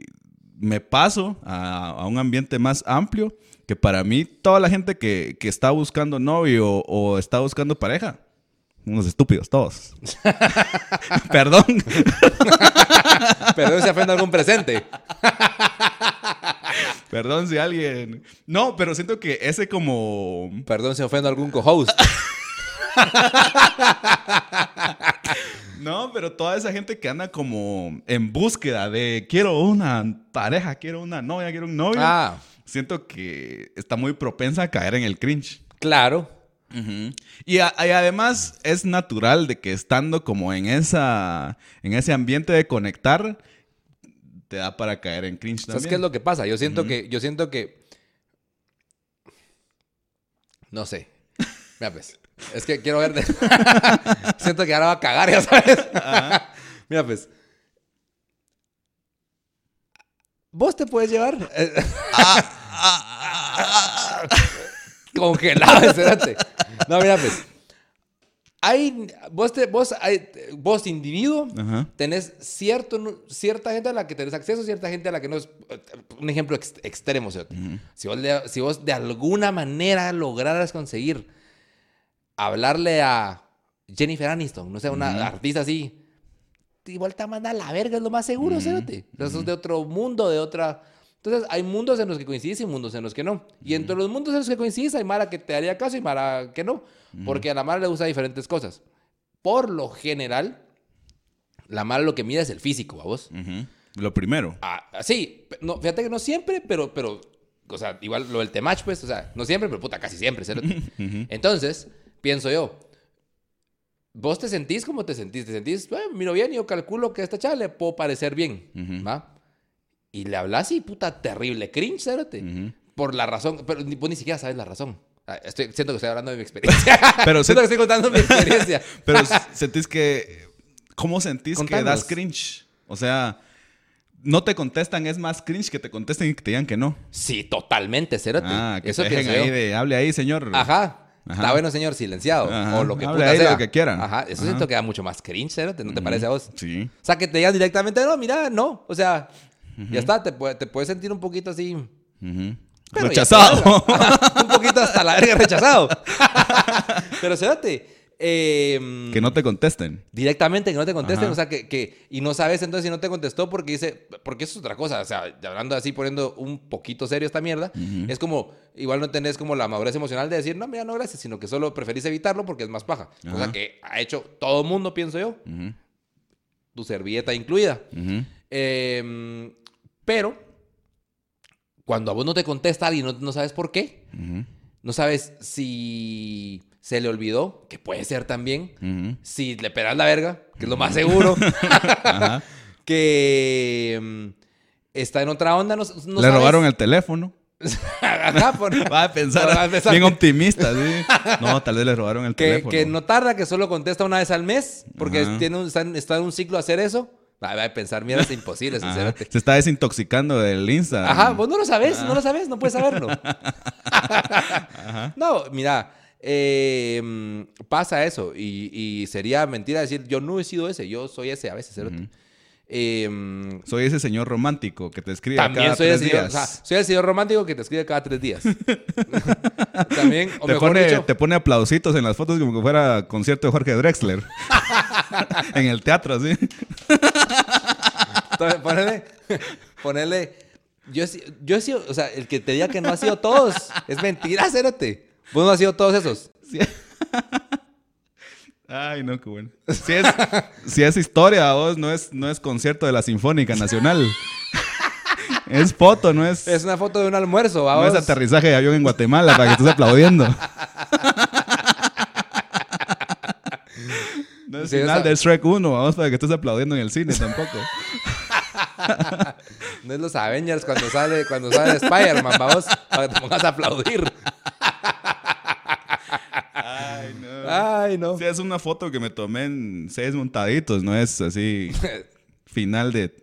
me paso a, a un ambiente más amplio que para mí toda la gente que, que está buscando novio o está buscando pareja, unos estúpidos todos. *laughs* Perdón. Pero se ofende algún presente. Perdón si alguien... No, pero siento que ese como... Perdón si ofendo algún co-host. No, pero toda esa gente que anda como en búsqueda de quiero una pareja, quiero una novia, quiero un novio. Ah, Siento que está muy propensa a caer en el cringe. claro. Y, a- y además es natural de que estando como en esa en ese ambiente de conectar te da para caer en cringe ¿Sabes también. qué es lo que pasa? Yo siento que, yo siento que. No sé. Mira, pues. Es que quiero ver. de- *laughs* siento que ahora va a cagar, ya sabes. *laughs* Mira, pues. Vos te puedes llevar. eh, Congelado, espérate. No, mira, pues. Hay. Vos, te, vos, hay- vos individuo, Ajá. tenés cierto, cierta gente a la que tenés acceso, cierta gente a la que no es. Un ejemplo ex- extremo, ¿cierto? si, vos de, si vos de alguna manera lograras conseguir hablarle a Jennifer Aniston, no sé, una artista así, igual te manda a la verga, es lo más seguro, ¿cérate? Eso es de otro mundo, de otra. Entonces, hay mundos en los que coincidís y mundos en los que no. Y entre los mundos en los que coincidís, hay Mara que te haría caso y Mara que no. Porque a la Mara le gusta diferentes cosas. Por lo general, la Mara lo que mira es el físico, ¿a vos? Lo primero. Ah, sí, no, fíjate que no siempre, pero, pero, o sea, igual lo del temach, pues, o sea, no siempre, pero puta, casi siempre. *laughs* Entonces, pienso yo, vos te sentís como te sentís, te sentís, "Eh, miro bien, y yo calculo que a esta chava le puedo parecer bien, ¿va? Y le hablas y puta, terrible cringe, cerote. Por la razón, pero ni- vos ni siquiera sabes la razón. Ah, Estoy, siento que estoy hablando de mi experiencia. *laughs* Pero *laughs* siento que estoy contando mi experiencia. *laughs* Pero sentís que ¿cómo sentís que das cringe? O sea, no te contestan, es más cringe que te contesten y que te digan que no. Sí, totalmente, cerote. Ah, que Eso te dejen ahí de hable ahí, señor. Ajá. Ajá. Está bueno, señor, silenciado. Ajá. O lo que puta sea. lo que quieran. Ajá. Eso Ajá. siento que da mucho más cringe, cerote, ¿no te parece a vos? Sí. O sea, que te digan directamente, no, mira, no. O sea, ya está, te, te puedes sentir un poquito así. Pero Rechazado. Ajá, un poquito hasta la verga rechazado. *laughs* pero cerote, eh, que no te contesten. Directamente, que no te contesten, Ajá. o sea, que, que- y no sabes entonces si no te contestó porque dice, porque eso es otra cosa, o sea, hablando así, poniendo un poquito serio esta mierda, es como, igual no tenés como la madurez emocional de decir, no, mira, no, gracias, sino que solo preferís evitarlo porque es más paja. Cosa Ajá. que ha hecho todo el mundo, pienso yo, tu servilleta incluida. Eh, pero, cuando a vos no te contesta alguien, no, no sabes por qué, no sabes si se le olvidó, que puede ser también, si le pegas la verga, que es lo más seguro, *laughs* que mm, está en otra onda, no, no Le sabes. robaron el teléfono. *laughs* Ajá, por- *laughs* Va a pensar, Va a pensar bien que- optimista, sí. No, tal vez le robaron el que, teléfono. que no tarda, que solo contesta una vez al mes, porque tiene un- está, en- está en un ciclo hacer eso. Va a pensar mierdas imposibles, *laughs* Ajá. cerote. Se está desintoxicando del Insta. Ajá, vos no lo sabes, no lo sabes, no puedes saberlo. *laughs* No, mira, eh, pasa eso y, y sería mentira decir yo no he sido ese, yo soy ese a veces, cerote. Eh, Soy ese señor romántico que te escribe también cada soy el, tres señor, días. o sea, soy el señor romántico que te escribe cada tres días. *laughs* también, o te, mejor pone, dicho, te pone aplausitos en las fotos como que fuera concierto de Jorge Drexler. *laughs* *laughs* en el teatro, así. Ponele, ponele, yo, yo he sido, o sea, el que te diga que no ha sido todos, es mentira, cérate. Vos no has sido todos esos. Sí. Ay, no, qué bueno. Si es, *laughs* si es historia, vos, no es, no es concierto de la Sinfónica Nacional. *laughs* es foto, no es, Es una foto de un almuerzo, no vamos. es aterrizaje de avión en Guatemala para que estés aplaudiendo. *laughs* No es Sí, final esa- de Shrek 1, vamos, para que estés aplaudiendo en el cine tampoco. No es los Avengers cuando sale, cuando sale Spider-Man, vamos, para que te pongas a aplaudir. Ay, no. Ay, no. Sí, es una foto que me tomé en seis montaditos, no es así *laughs* final de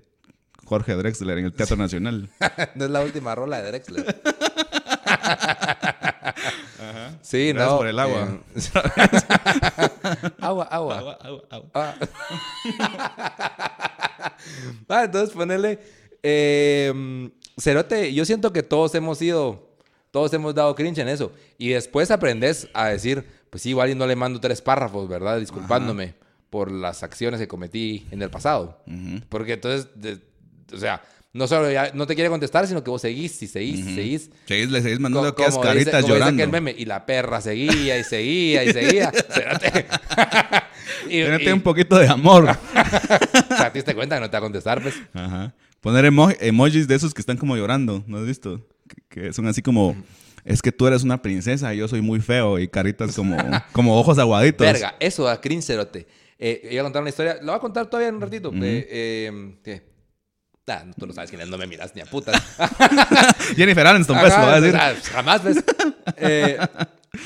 Jorge Drexler en el Teatro Nacional. *laughs* no es la última rola de Drexler. Sí, Gracias no. por el agua. eh, *laughs* agua, agua. Agua, agua, agua. Ah. Ah, entonces ponele. eh, Cerote, yo siento que todos hemos sido. Todos hemos dado cringe en eso. Y después aprendes a decir, pues sí, igual y no le mando tres párrafos, ¿verdad? Disculpándome por las acciones que cometí en el pasado. Porque entonces, de- o sea, no solo ya no te quiere contestar, sino que vos seguís y seguís y seguís. Seguís, le seguís Co- mandando aquellas como dice- caritas dice llorando. aquel meme, y la perra seguía y seguía y seguía. *laughs* *laughs* Y, y- un poquito de amor. *laughs* o sea, te diste cuenta que no te va a contestar, pues. Ajá. Poner emo- emojis de esos que están como llorando, ¿no has visto? Que, que son así como, es que tú eres una princesa y yo soy muy feo y caritas como, *laughs* como ojos aguaditos. Verga, eso da cringe, cerote. Eh, iba a contar una historia, lo voy a contar todavía en un ratito. eh, ¿qué? Ah, tú no sabes quién es, no me miras ni a putas. *laughs* Jennifer Aniston, pues, Ajá, lo va a decir. ah, jamás, ves. Eh,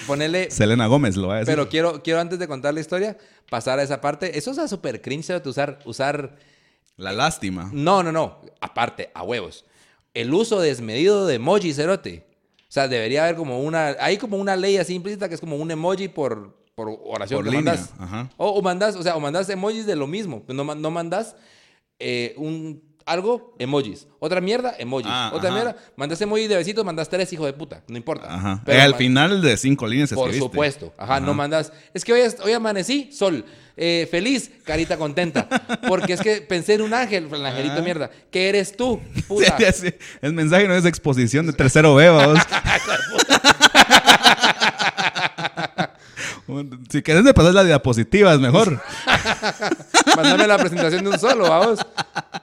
ponele... Selena Gómez lo va a decir. Pero quiero, quiero antes de contar la historia, pasar a esa parte. Eso es súper cringe, usar, usar... La lástima. No, no, no. Aparte, a huevos. El uso desmedido de emoji, cerote. O sea, debería haber como una... Hay como una ley así implícita que es como un emoji por, por oración Por que línea, mandas. ajá. O, o mandas, o sea, o mandas emojis de lo mismo. No, ma- no mandas eh, un algo, emojis. Otra mierda, emojis. Ah, Otra ajá. mierda, mandas emojis de besitos, mandas tres, hijo de puta. No importa. Ajá. Pero Eh, al ma- final de cinco líneas Por escribiste. supuesto. Ajá, no mandas. Es que hoy, es- hoy amanecí, sol. Eh, feliz, carita contenta. Porque es que pensé en un ángel, el angelito mierda. ¿Qué eres tú? *laughs* Puta. El mensaje no es exposición de tercero B. *laughs* si querés me pasas las diapositivas, mejor. *laughs* Mándame la presentación de un solo, vamos.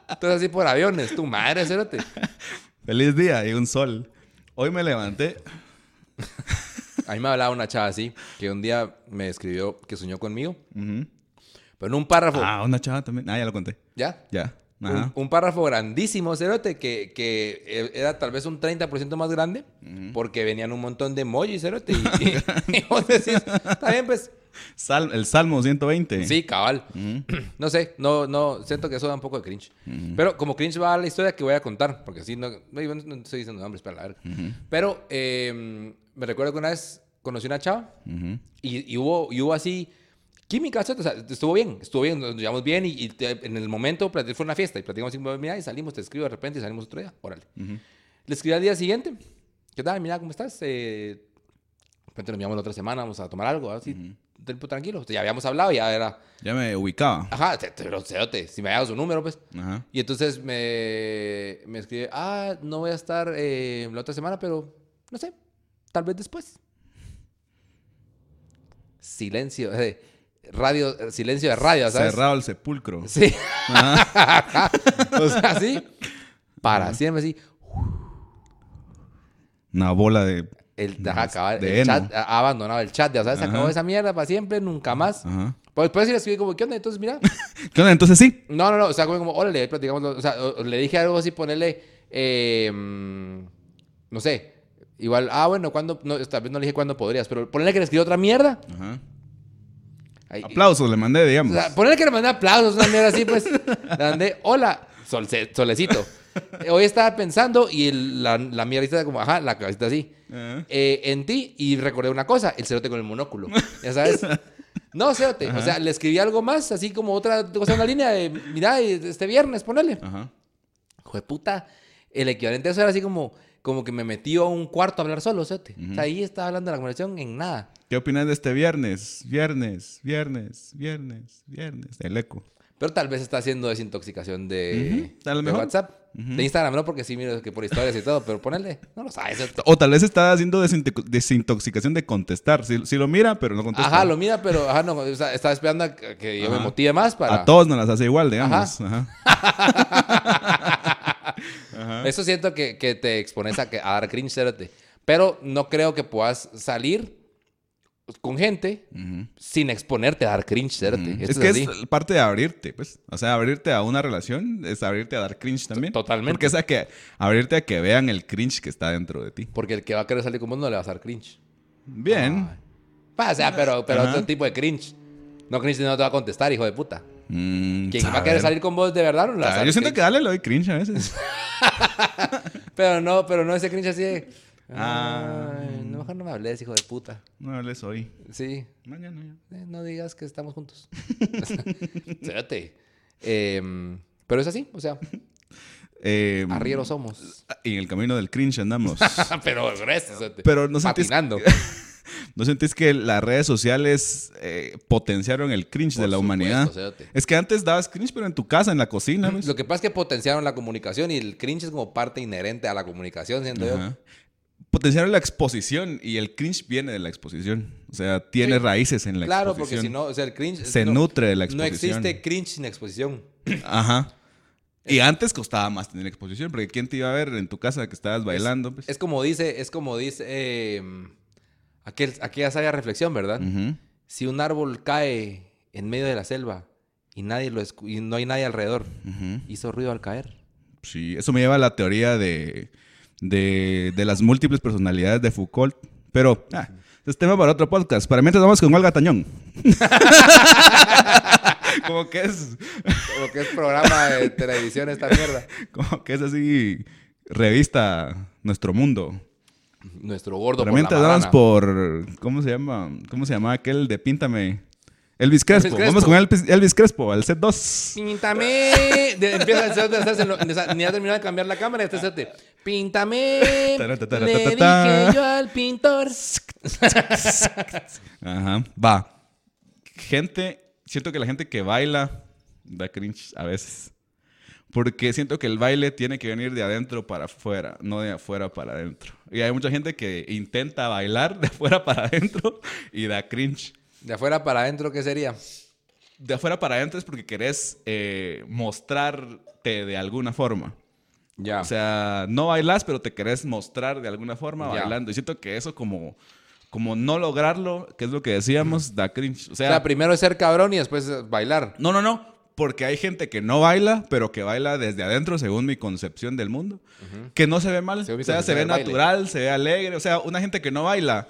Entonces así por aviones. Tu madre, cérate. Feliz día y un sol. Hoy me levanté. *laughs* A mí me hablaba una chava así, que un día me escribió que soñó conmigo. Pero en un párrafo. Ah, una chava también. Ah, ya lo conté. ¿Ya? Ya. Un, párrafo grandísimo, cerote, que, que era tal vez un 30% más grande, porque venían un montón de emojis, cerote. Y, y- *laughs* y vos decís, está bien, pues. Sal- el Salmo 120. Sí, cabal. *clears throat* No sé, no, no, siento que eso da un poco de cringe. Pero como cringe va a la historia que voy a contar, porque así no, no, no estoy diciendo nombres para la verga. Pero eh, me recuerdo que una vez conocí una chava y, y hubo, y hubo así química, ¿cierto? O sea, estuvo bien, estuvo bien, nos llevamos bien y, y te- en el momento fue una fiesta y platicamos cinco mira, y salimos, te escribo de repente y salimos otro día, órale. Le escribí al día siguiente, ¿qué tal? Mira, ¿cómo estás? Eh, de repente nos miramos la otra semana, vamos a tomar algo, así, tiempo tranquilo. O sea, ya habíamos hablado, ya era, Ya me ubicaba. ajá, pero cerote, si me había dado su número, pues. Ajá. Y entonces me, me escribe, ah, no voy a estar eh, la otra semana, pero no sé, tal vez después. Silencio, *laughs* eh, radio, eh, silencio de radio, ¿sabes? Cerrado el sepulcro. Sí. Ajá. Ajá. *laughs* o sea, así, para siempre así. Una bola de. El, ajá, acaba- de el chat, ha ha abandonado el chat, ya sabes, se Ajá. acabó esa mierda para siempre, nunca más. Ajá. Pues después sí le escribí como, ¿qué onda? Entonces, mira. *laughs* ¿Qué onda? Entonces sí. No, no, no, o sea, como, órale, platicamos, o sea, le dije algo así, ponerle, eh, mm, no sé, igual, ah, bueno, cuando, no, tal vez no le dije cuándo podrías, pero ponerle que le escribió otra mierda. Ajá. Ahí- Aplausos le mandé, O digamos. sea, ponerle que le mandé aplausos, una mierda así, pues. Le mandé, hola, solce- solecito. *laughs* Hoy estaba pensando y el- la, la mierdita como, ajá, la cabecita así. Eh, en ti y recordé una cosa, el cerote con el monóculo. ¿Ya sabes? *laughs* No, cerote. O sea, le escribí algo más, así como otra cosa en la línea de, mira, este viernes, ponele. Ajá. Hijo de puta. El equivalente a eso era así como, como que me metí a un cuarto a hablar solo, cerote. O sea, ahí estaba hablando de la conversación en nada. ¿Qué opinas de este viernes? Viernes, viernes, viernes, viernes. El eco. Pero tal vez está haciendo desintoxicación de, Ujú, a lo de mejor. WhatsApp. De Instagram no, porque sí miro que por historias y todo, pero ponele, no lo sabes. cerote. O tal vez está haciendo desintox- desintoxicación de contestar. Si, si lo mira, pero no contesta. Ajá, lo mira, pero ajá, no, o sea, estaba esperando a que yo me Ajá. motive más para... A todos nos las hace igual, digamos. Ajá. *laughs* Eso siento que, que te expones a, que, a dar cringe, cerote. Pero no creo que puedas salir con gente Ujú. sin exponerte a dar cringe. Ujú. Esto Es que así. es parte de abrirte, pues. O sea, abrirte a una relación es abrirte a dar cringe también. Totalmente. Porque es a que abrirte a que vean el cringe que está dentro de ti. Porque el que va a querer salir con vos no le vas a dar cringe. Bien. Va, o sea, pero, pero Ajá. otro tipo de cringe. No cringe no te va a contestar, hijo de puta. Mm, Quien va a querer salir con vos de verdad no Yo siento cringe. que dale le doy cringe a veces. *laughs* Pero no, pero no ese cringe así de... Ah. Ay, no, mejor no me hables, hijo de puta. No hables hoy. Sí, Mañana ya. Eh, no digas que estamos juntos. *laughs* Espérate. Em, pero es así, o sea, Eh, arrieros somos. y en el camino del cringe andamos. *laughs* pero espérate. Pero no sentís, Patinando. *laughs* ¿no sentís que las redes sociales eh, potenciaron el cringe Por de la supuesto, humanidad? Es que antes dabas cringe, pero en tu casa, en la cocina. ¿ves? Lo que pasa es que potenciaron la comunicación y el cringe es como parte inherente a la comunicación, siento yo. Potenciaron la exposición y el cringe viene de la exposición. O sea, tiene Sí. raíces en la Claro, exposición. porque si no, o sea, el cringe... Se no- nutre de la No exposición. existe cringe sin exposición. *clears throat* Ajá. Y antes costaba más tener exposición, porque ¿quién te iba a ver en tu casa que estabas bailando? pues? Es como dice, es como dice eh, aquel, aquella sabia reflexión, ¿verdad? Si un árbol cae en medio de la selva y nadie lo y no hay nadie alrededor, hizo ruido al caer. Sí, eso me lleva a la teoría de, de, de las múltiples personalidades de Foucault. Pero, ah, es tema para otro podcast. Para mientras vamos con Olga Tañón. *laughs* como que es, Como que es programa de televisión esta mierda. *laughs* como que es así, revista Nuestro Mundo. Nuestro gordo por vamos marrana. por, ¿cómo se llama? ¿Cómo se llama aquel de Píntame? Elvis Crespo. Crespo. Vamos con Elvis, Elvis Crespo, al set 2. Píntame. De- empieza el hacerse lo- de ni ha terminado de cambiar la cámara este cerote. Píntame. Le dije yo al pintor. Ajá. Va. Gente, siento que la gente que baila da cringe a veces. Porque siento que el baile tiene que venir de adentro para afuera, no de afuera para adentro. Y hay mucha gente que intenta bailar de afuera para adentro y da cringe. De afuera para adentro, ¿qué sería? De afuera para adentro es porque querés eh, mostrarte de alguna forma. Ya. O sea, no bailas, pero te querés mostrar de alguna forma bailando. Y siento que eso como, como no lograrlo, que es lo que decíamos, da cringe. O o sea, sea, primero es ser cabrón y después es bailar. no, no, no. Porque hay gente que no baila, pero que baila desde adentro, según mi concepción del mundo. Que no se ve mal. O sea, se ve baile. natural, se ve alegre. O sea, una gente que no baila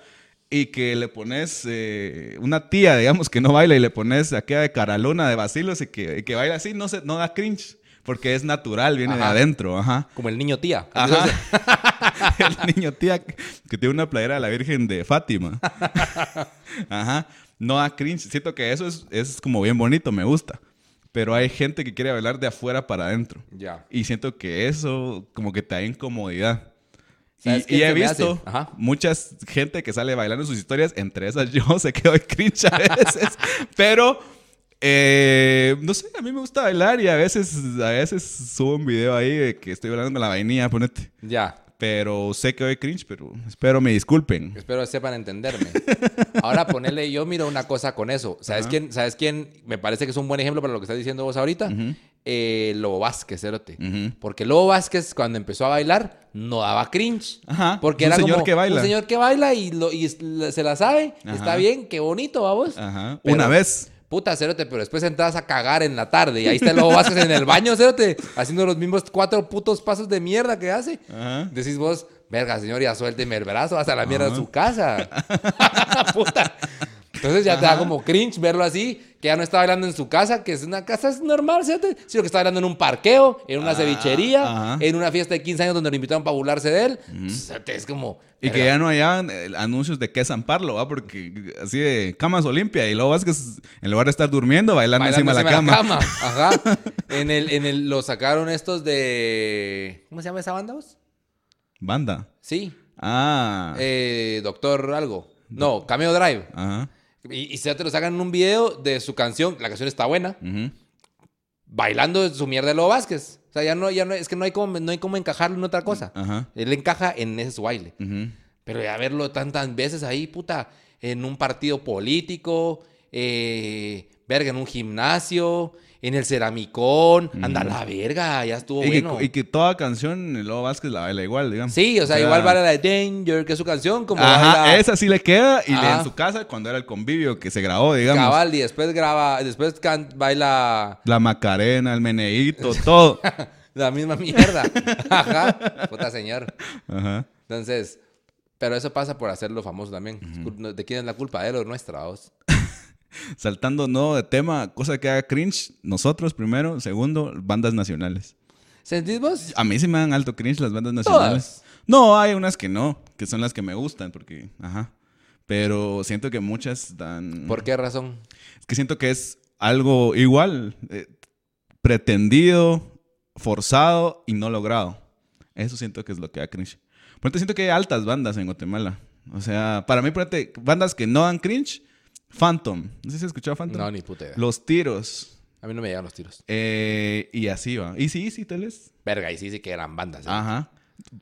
y que le pones eh, una tía, digamos, que no baila y le pones aquella de caralona de vacilos y que, y que baila así, no, se, no da cringe. Porque es natural, viene de adentro. Ajá. Como el niño tía. Ajá. *laughs* el niño tía que tiene una playera de la Virgen de Fátima. *laughs* Ajá. No da cringe. Siento que eso es, es como bien bonito, me gusta. Pero hay gente que quiere bailar de afuera para adentro. Ya. Y siento que eso como que te da incomodidad. ¿Sabes Y, y he visto muchas gente que sale bailando sus historias, entre esas yo *laughs* sé que doy cringe a veces, pero eh, no sé, a mí me gusta bailar y a veces, a veces subo un video ahí de que estoy bailando con la vainilla, ponete. Ya. Pero sé que doy cringe, pero espero me disculpen. Espero sepan entenderme. Ahora ponerle, yo miro una cosa con eso. ¿Sabes quién? ¿Sabes quién? Me parece que es un buen ejemplo para lo que estás diciendo vos ahorita. Eh, Lobo Vázquez, cerote. Ujú. Porque Lobo Vázquez, cuando empezó a bailar, no daba cringe. Ajá, Porque un era señor como que baila. un señor que baila y, lo- y se la sabe. Ajá. Está bien, qué bonito, vamos. Ajá. Pero- Una vez. Puta, cerote, pero después entras a cagar en la tarde y ahí está el Lobo Vázquez en el baño, cerote, haciendo los mismos cuatro putos pasos de mierda que hace. Ajá. Decís vos, verga, señor, ya suélteme el brazo hasta la mierda de su casa. *laughs* Puta. Entonces ya te da como cringe verlo así, que ya no está bailando en su casa, que es una casa normal, ¿cierto? sino que está bailando en un parqueo, en una Ah, cevichería, ajá. en una fiesta de 15 años donde lo invitaron para burlarse de él. Entonces, es como... Y que ya no hayan eh, anuncios de qué zamparlo, ¿va? Porque así de camas Olimpia y luego vas que es- en lugar de estar durmiendo, bailando, Bailando encima, de la cama. Ajá. *laughs* En el, en el, lo sacaron estos de... ¿Cómo se llama esa banda vos? Banda. Sí. Ah. Eh, Doctor algo. No, Cameo Drive. Ajá. Y, y se te lo sacan en un video de su canción. La canción está buena. Bailando su mierda de Lobo Vázquez. O sea, ya no, ya no, es que no hay como, no hay como encajarlo en otra cosa. Ajá. Él encaja en ese baile. Ujú. Pero ya verlo tantas veces ahí, puta, en un partido político, eh, verga, en un gimnasio, en el ceramicón, anda a la verga, ya estuvo Y, bueno. que, y que toda canción, el Lobo Vázquez la baila igual, digamos. Sí, o sea, igual vale la de Danger, que es su canción, como Ajá, baila esa sí le queda. Y le- en su casa, cuando era el convivio que se grabó, digamos. Cabal, y después graba, después can- baila La Macarena, el Meneíto, todo. *laughs* la misma mierda. Ajá, puta señor. Ajá. Entonces, pero eso pasa por hacerlo famoso también. ¿De quién es la culpa? De él o nuestra, vos? Saltando no de tema, cosa que haga cringe, nosotros primero, segundo, bandas nacionales. ¿Sentís vos? A mí sí me dan alto cringe las bandas nacionales. Todas. No, hay unas que no, que son las que me gustan, porque, ajá. Pero siento que muchas dan... ¿Por qué razón? Es que siento que es algo igual, eh, pretendido, forzado y no logrado. Eso siento que es lo que da cringe. Por siento que hay altas bandas en Guatemala. O sea, para mí, por ejemplo, bandas que no dan cringe, Phantom. No sé si has escuchado Phantom. No, ni puta idea. Los tiros. A mí no me llegan los tiros. eh, y así va. Y sí, sí, tal vez. Verga, y sí, sí que eran bandas. ¿eh? Ajá.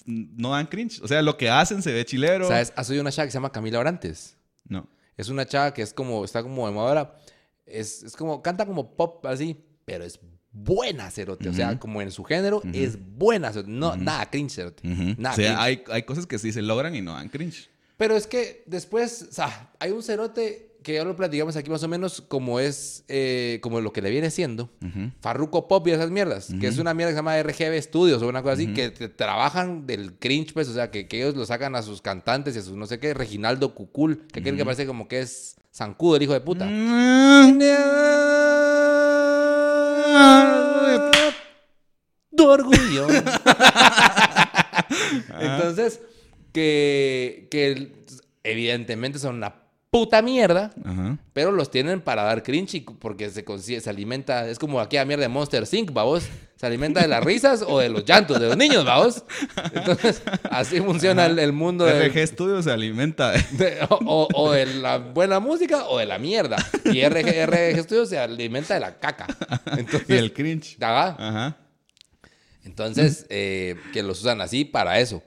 No dan cringe. O sea, lo que hacen se ve chilero. ¿Sabes? Has oído una chava que se llama Camila Orantes. No. Es una chava que es como, está como de moda ahora. Es, es como, canta como pop así, pero es buena, cerote. O sea, como en su género, es buena, cerote. No, nada cringe, cerote. Nada o sea, cringe. hay, hay cosas que sí se logran y no dan cringe. Pero es que después, o sea, hay un cerote que ya lo platicamos aquí más o menos como es, eh, como lo que le viene siendo. Ujú. Farruko Pop y esas mierdas, que es una mierda que se llama RGB Studios o una cosa así, que te- trabajan del cringe, pues, o sea, que, que ellos lo sacan a sus cantantes y a sus no sé qué, Reginaldo Cucul, que aquel que parece como que es zancudo, el hijo de puta. Mm. Tu orgullo. *laughs* Entonces, que, que evidentemente son una puta mierda, Ajá. pero los tienen para dar cringe porque se, consigue, se alimenta, es como aquella mierda de Monster Inc., vamos, se alimenta de las risas o de los llantos de los niños, vamos. Entonces, así funciona el, el mundo de, RG Studios se alimenta de... o, o- o de la buena música o de la mierda. Y RG, RG Studios se alimenta de la caca. Entonces, y el cringe. ajá. Ajá. Entonces, eh, que los usan así para eso.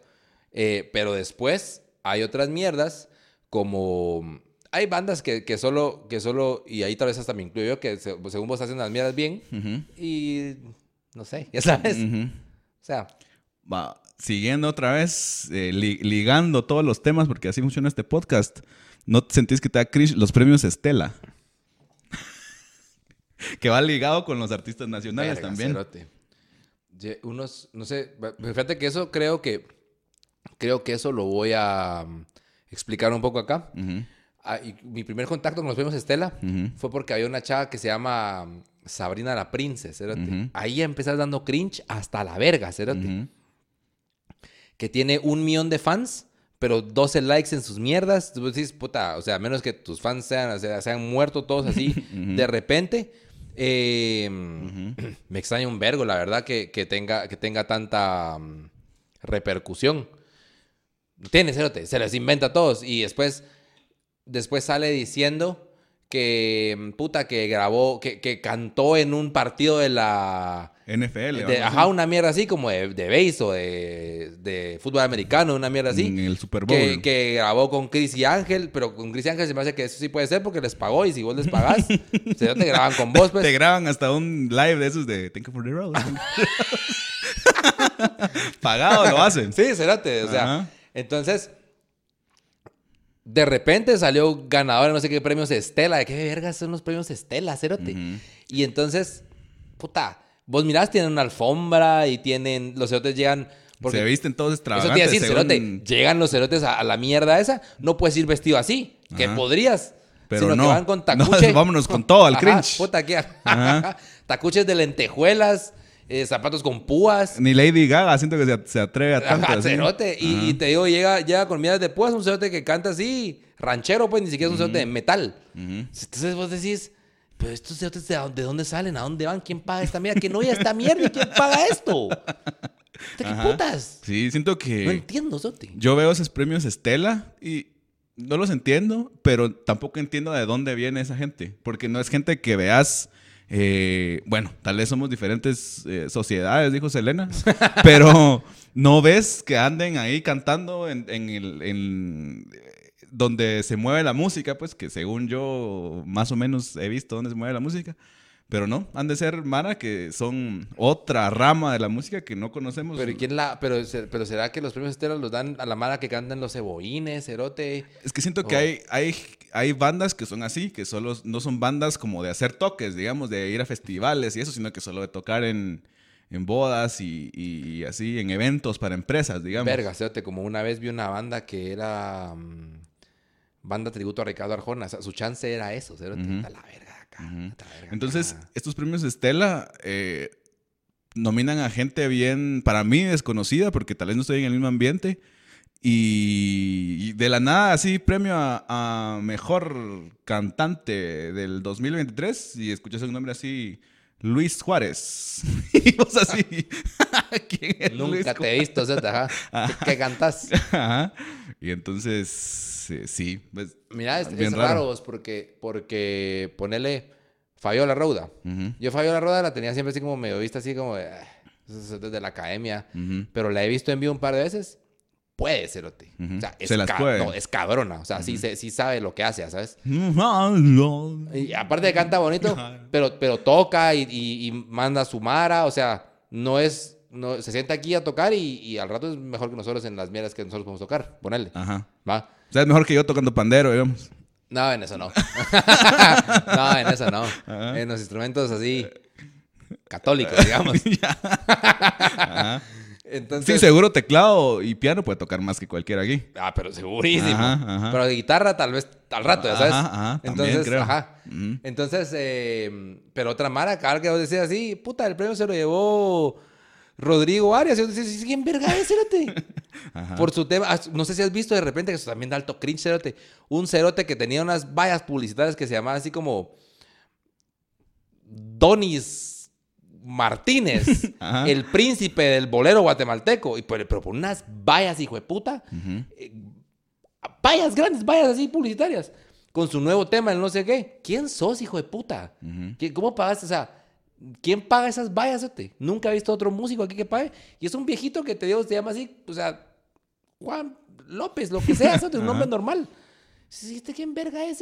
Eh, pero después hay otras mierdas como... Hay bandas que, que solo, que solo, y ahí tal vez hasta me incluyo yo, que se- según vos hacen las mierdas bien y no sé, *laughs* ya sabes. O sea, Va, siguiendo otra vez, eh, li- ligando todos los temas, porque así funciona este podcast. ¿No sentís que te da cringe los premios Estela? *laughs* que va ligado con los artistas nacionales verga, también. cerote. Unos, no sé, fíjate que eso creo que, creo que eso lo voy a mm, explicar un poco acá. Ujú, Ah, y mi primer contacto con los premios Estela fue porque había una chava que se llama mm, Sabrina la. Ujú. Ahí empezás dando cringe hasta la verga. Ujú. Que tiene un millón de fans, pero 12 likes en sus mierdas. Tú decís, puta, o sea, a menos que tus fans sean, o sea, se han muerto todos así *laughs* de repente. eh, *clears throat* Me extraña un vergo, la verdad, que, que tenga, que tenga tanta mm, repercusión. Tiene, cerote, se les inventa a todos. Y después, después sale diciendo que, puta, que grabó, que, que cantó en un partido de la... NFL. de- ajá, una mierda así como de, de base o de, de fútbol americano, una mierda así. En el Super Bowl. Que, que grabó con Chris y Ángel, pero con Chris y Ángel se me hace que eso sí puede ser porque les pagó y si vos les pagás, *laughs* se te graban con vos, pues. Te graban hasta un live de esos de Thank you for the road. *laughs* Pagado lo hacen. Sí, cerote, o sea. Ajá. Entonces, de repente salió ganador de no sé qué premios Estela. ¿De qué vergas son los premios Estela, cerote? Ujú. Y entonces, puta, vos mirás, tienen una alfombra y tienen, los cerotes llegan... Porque Se visten todos Eso te iba a extravagantes. decir, según- cerote. Llegan los cerotes a, a la mierda esa. No puedes ir vestido así. Que podrías. Pero sino no. que van con *laughs* No, tacuche. vámonos con todo, al Ajá, cringe. Puta. Ajá. *laughs* Tacuches de lentejuelas, eh, zapatos con púas. Ni Lady Gaga siento que se, se atreve a tanto. Ajá, así. cerote. Y, y te digo, llega, llega con miras de púas, un cerote que canta así, ranchero, pues ni siquiera es un cerote de metal. Entonces vos decís, pero estos cerotes, ¿de dónde, de dónde salen? ¿A dónde van? ¿Quién paga esta mierda? ¿Quién oye esta mierda? ¿Y ¿Quién paga esto? ¿De qué Ajá. putas? Sí, siento que... No entiendo, cerote. Yo veo esos premios Estela y no los entiendo, pero tampoco entiendo de dónde viene esa gente. Porque no es gente que veas. Eh, bueno, tal vez somos diferentes eh, sociedades, dijo Selena. *laughs* pero no ves que anden ahí cantando en, en el. en, eh, donde se mueve la música, pues que según yo más o menos he visto dónde se mueve la música. Pero no, han de ser Mara que son otra rama de la música que no conocemos. Pero, ¿y quién la, pero, pero será que los premios Estela los dan a la mara que cantan los cebollines, cerote? Es que siento que hay, hay, hay bandas que son así, que solo no son bandas como de hacer toques, digamos, de ir a festivales y eso, sino que solo de tocar en, en bodas y, y así, en eventos para empresas, digamos. Verga, cerote, como una vez vi una banda que era mm, banda tributo a Ricardo Arjona. O sea, su chance era eso. Ujú. A la verga acá. A la verga Entonces, acá. estos premios Estela eh, nominan a gente bien, para mí, desconocida, porque tal vez no estoy en el mismo ambiente. Y, y de la nada, así, premio a, a mejor cantante del 2023. Y escuchas un nombre así, Luis Juárez. *laughs* y vos así, *laughs* ¿quién es Luis Nunca te he visto, cerote, ajá. *laughs* ¿Qué, qué cantás? Ajá. Y entonces, eh, sí, pues, Mira, es, raro. raro, vos, porque, porque ponele Fabiola Rauda. ujú, Yo Fabiola Rauda la tenía siempre así como medio vista, así como de, "Ah, desde la academia. Pero la he visto en vivo un par de veces. Puede, cerote. Ujú. O sea, es, Se las ca- puede. no, es cabrona. O sea, sí, se- sí sabe lo que hace, ¿sabes? Y aparte de canta bonito, *laughs* pero, pero toca y, y- y manda su mara. O sea, no es... No, se sienta aquí a tocar y, y al rato es mejor que nosotros en las mierdas que nosotros podemos tocar. Ponele. Ajá. Va. O sea, es mejor que yo tocando pandero, digamos. No, en eso no. *laughs* no, en eso no. En los instrumentos así católicos, digamos. *laughs* Ajá. Entonces, Sí, seguro teclado y piano puede tocar más que cualquiera aquí. Ah, pero segurísimo. Ajá, ajá. Pero de guitarra tal vez al rato, ya sabes. Ajá, ajá, también Entonces, creo. ajá. Ujú. Entonces, eh, pero otra mara, cada que vos decías así, puta, el premio se lo llevó Rodrigo Arias. Y yo decía, "Sí, ¿quién verga es, cerote? *laughs* Por su tema, no sé si has visto de repente que eso también da alto cringe, cerote. Un cerote que tenía unas vallas publicitarias que se llamaban así como Donis Martínez, *laughs* Ajá. el príncipe del bolero guatemalteco. Y pero, pero por unas vallas, hijo de puta. Eh, vallas grandes, vallas así publicitarias. Con su nuevo tema, el no sé qué. ¿Quién sos, hijo de puta? Ujú. ¿Qué- ¿Cómo pagaste? O sea, ¿quién paga esas vallas? Nunca he visto otro músico aquí que pague. Y es un viejito que te digo, se llama así, o sea, Juan López, lo que sea, *laughs* cerote, un nombre normal. ¿Este quién verga es.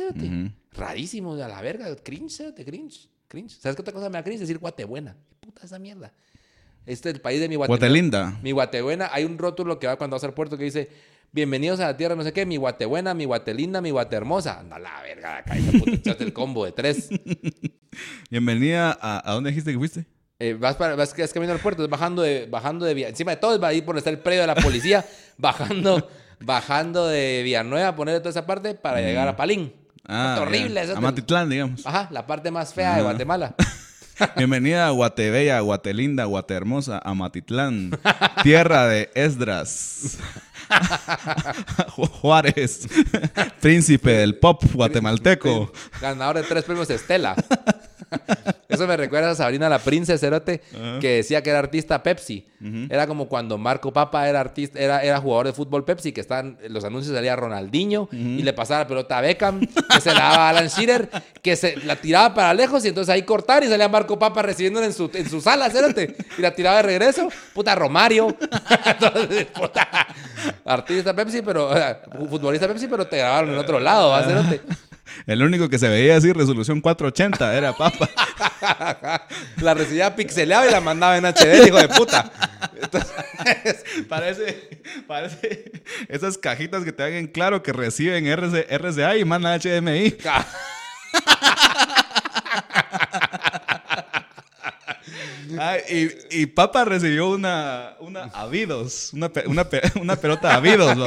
Rarísimo, a la verga, cringe, cerote, cringe, cringe. ¿Sabes qué otra cosa me da cringe? Decir Guatebuena. ¿Qué puta esa mierda? Este es el país de mi Guatemala. Guatelinda. Mi Guatebuena, hay un rótulo que va cuando vas al puerto que dice, bienvenidos a la tierra, no sé qué, mi Guatebuena, mi Guatelinda, mi Guatehermosa. Anda la verga, acá, puta, echaste el combo de tres. *laughs* Bienvenida a... ¿A dónde dijiste que fuiste? Eh, vas, para, vas, vas caminando al puerto, bajando de, bajando de encima de todo, es ahí por donde está el predio de la policía, *laughs* bajando, bajando de Villanueva, ponerle toda esa parte para llegar a Palín. Ah, Está horrible ya. eso. A Matitlán, digamos. Ajá, la parte más fea de Ah. Guatemala. *laughs* Bienvenida a Guatebella, Guatelinda, Guatehermosa, a Matitlán, tierra de Esdras, Ju- *laughs* Juárez, príncipe del pop guatemalteco. Ganador de tres premios Estela. *laughs* Eso me recuerda a Sabrina la Princesa Cerote, que decía que era artista Pepsi. Era como cuando Marco Papa era artista, era, era jugador de fútbol Pepsi, que están, los anuncios salía Ronaldinho y le pasaba la pelota a Beckham, que se la daba a Alan Shearer, que se la tiraba para lejos y entonces ahí cortar y salía Marco Papa recibiéndola en su, en su sala, Cerote, y la tiraba de regreso. Puta Romario. *laughs* Entonces, puta, artista Pepsi, pero o sea, futbolista Pepsi, pero te grabaron en otro lado, ¿va, Cerote? El único que se veía así, resolución 480, era Papa. *laughs* La recibía pixeleada y la mandaba en HD, hijo de puta. Entonces, *laughs* Parece, parece esas cajitas que te hagan claro que reciben RC, RCA y mandan HDMI. *laughs* Ah, y, y Papa recibió una, una Avidos, una, pe- una, pe- *laughs* una pelota Avidos. ¿no?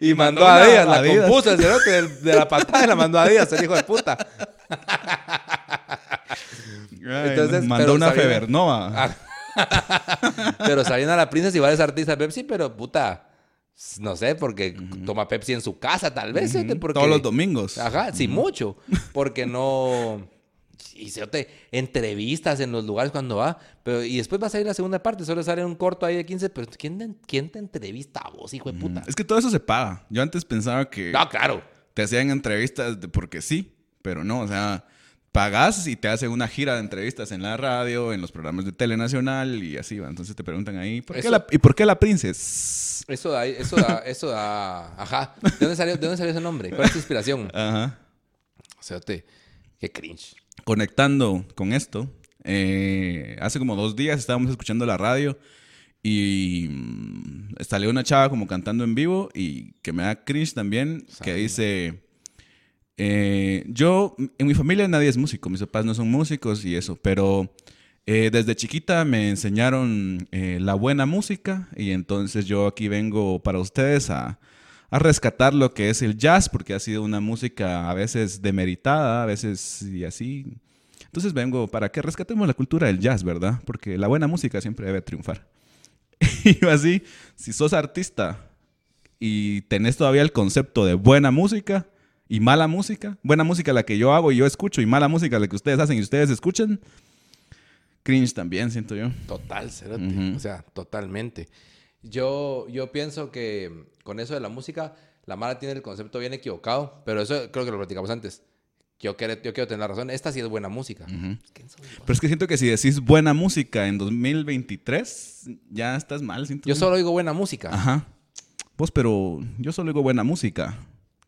Y mandó a Adidas, la compuso el cerote de, la patada y la mandó a Adidas, el hijo de puta. Entonces, mandó una Febernova. *laughs* pero sabiendo a la princesa, igual es artista Pepsi, pero puta. No sé, porque toma Pepsi en su casa, tal vez. Todos los domingos. Ajá, sí, mucho. Porque no. Y se te entrevistas en los lugares cuando va. Pero, y después va a salir la segunda parte. Solo sale un corto ahí de 15. Pero ¿quién, quién te entrevista a vos, hijo de puta? Es que todo eso se paga. Yo antes pensaba que. No, claro. Te hacían entrevistas porque sí. Pero no, o sea pagas y te hacen una gira de entrevistas en la radio, en los programas de Telenacional y así va. Entonces te preguntan ahí, ¿por qué la, ¿y por qué la princesa? Eso da, eso da, eso da, ajá. ¿De dónde, salió, ¿De dónde salió ese nombre? ¿Cuál es tu inspiración? Ajá. O sea, te, qué cringe. Conectando con esto, eh, hace como dos días estábamos escuchando la radio y mm, salió una chava como cantando en vivo y que me da cringe también, que dice eh, yo, en mi familia nadie es músico, mis papás no son músicos y eso, pero eh, desde chiquita me enseñaron eh, la buena música y entonces yo aquí vengo para ustedes a, a, rescatar lo que es el jazz, porque ha sido una música a veces demeritada, a veces y así. Entonces vengo para que rescatemos la cultura del jazz, ¿verdad? Porque la buena música siempre debe triunfar. *laughs* y así, si sos artista y tenés todavía el concepto de buena música, y mala música, buena música la que yo hago y yo escucho y mala música la que ustedes hacen y ustedes escuchan, cringe también, siento yo. Total, o sea, totalmente. Yo, yo pienso que con eso de la música, la mala tiene el concepto bien equivocado, pero eso creo que lo platicamos antes. Yo quiero, yo quiero tener la razón, esta sí es buena música. Pero es que siento que si decís buena música en 2023, ya estás mal. Siento yo solo oigo buena música. Ajá. Vos, pero yo solo oigo buena música.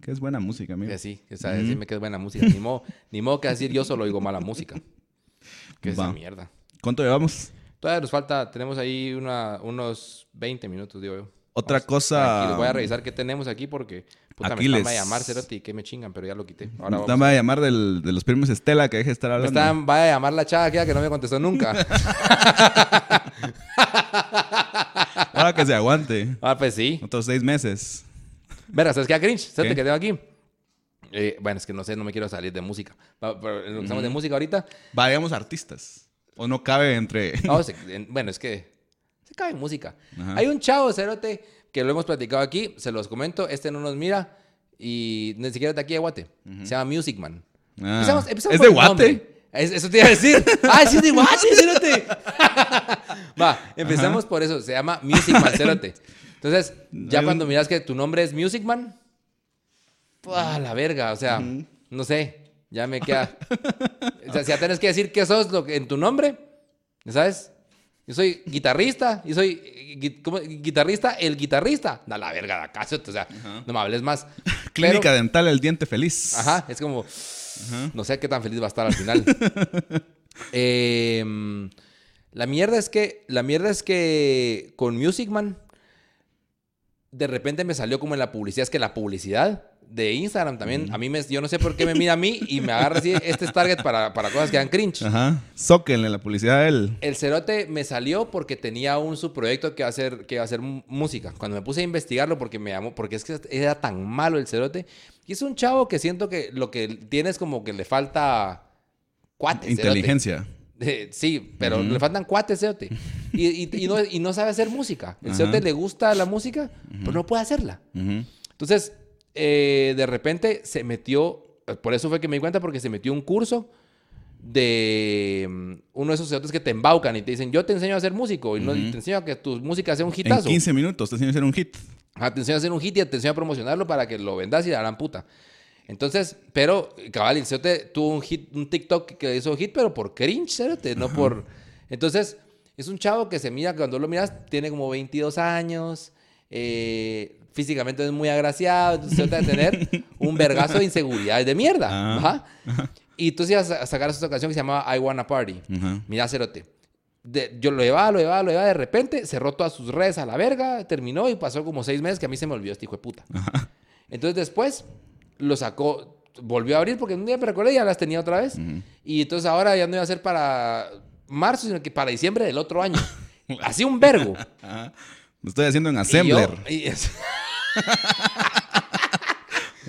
Que es buena música, amigo. Que sí, que sabe decirme que es buena música. Ni modo, ni modo que decir yo solo oigo mala música. *laughs* Que es esa mierda. ¿Cuánto llevamos? Todavía nos falta, tenemos ahí una, unos 20 minutos, digo yo. Otra cosa. Voy a revisar qué tenemos aquí porque puta, me están a llamar Cerotti que me chingan, pero ya lo quité. Ahora me va a llamar del, de los premios Estela que deje de estar hablando. Me están, va a llamar la chava que no me contestó nunca. *laughs* Ahora que se aguante. Ah, pues sí. Otros seis meses. Verga, ¿sabes qué, Grinch? ¿Sabes qué tengo aquí? Eh, bueno, es que no sé, no me quiero salir de música. Pero estamos de música ahorita. Vayamos artistas. O no cabe entre. *laughs* *laughs* bueno, es que se cabe en música. Hay un chavo, Cerote, que lo hemos platicado aquí, se los comento. Este no nos mira y ni siquiera de aquí de Guate. Se llama Music Man. Ah. ¿Es de Guate? eso te iba a decir. *laughs* ¡Ah, sí es de Guate, Cerote! Va, empezamos por eso. Se llama Music Man, Cerote. Entonces, ya cuando miras que tu nombre es Music Man, ¡ah, la verga! O sea, no sé, ya me queda. o sea, si ya tienes que decir qué sos lo que, en tu nombre, ¿sabes? Yo soy guitarrista, y soy ¿cómo? guitarrista, el guitarrista. Da la verga de acaso, o sea, no me hables más. *laughs* Clínica dental, el diente feliz. Ajá, es como, no sé qué tan feliz va a estar al final. *laughs* Em, la mierda es que, la mierda es que con Music Man de repente me salió como en la publicidad. Es que la publicidad de Instagram también, a mí me, yo no sé por qué me mira a mí y me agarra así, este es target para, para cosas que dan cringe. Ajá. Zóquenle la publicidad de él. El cerote me salió porque tenía un subproyecto que iba a hacer, que hacer música. Cuando me puse a investigarlo porque me llamó, porque es que era tan malo el cerote. Y es un chavo que siento que lo que tiene es como que le falta cuates. Inteligencia sí, pero le faltan cuates, Ceote. Y, no, sabe hacer música. El Ceote le gusta la música, pero no puede hacerla. Entonces, eh, de repente se metió, por eso fue que me di cuenta, porque se metió un curso de mm, uno de esos cerotes que te embaucan y te dicen, yo te enseño a ser músico y, no, te enseño a que tu música sea un hitazo. En 15 minutos te enseño a hacer un hit. te enseño a hacer un hit y te enseño a promocionarlo para que lo vendas y la gran puta. Entonces, pero, cabal, el tuvo un hit, un TikTok que hizo hit, pero por cringe, no por... Entonces, es un chavo que se mira, cuando lo miras, tiene como 22 años, eh, físicamente es muy agraciado, entonces trata de tener un vergazo de inseguridades de mierda. Ah. Y entonces ibas a sacar esa canción que se llamaba I Wanna Party. Mira, cerote. yo lo llevaba, lo llevaba, lo llevaba, de repente cerró todas sus redes a la verga, terminó y pasó como seis meses que a mí se me olvidó este hijo de puta. *laughs* Entonces después lo sacó, volvió a abrir porque un día me recordé y ya las tenía otra vez. Y entonces ahora ya no iba a ser para marzo, sino que para diciembre del otro año. *laughs* Así un vergo. Lo estoy haciendo en Assembler.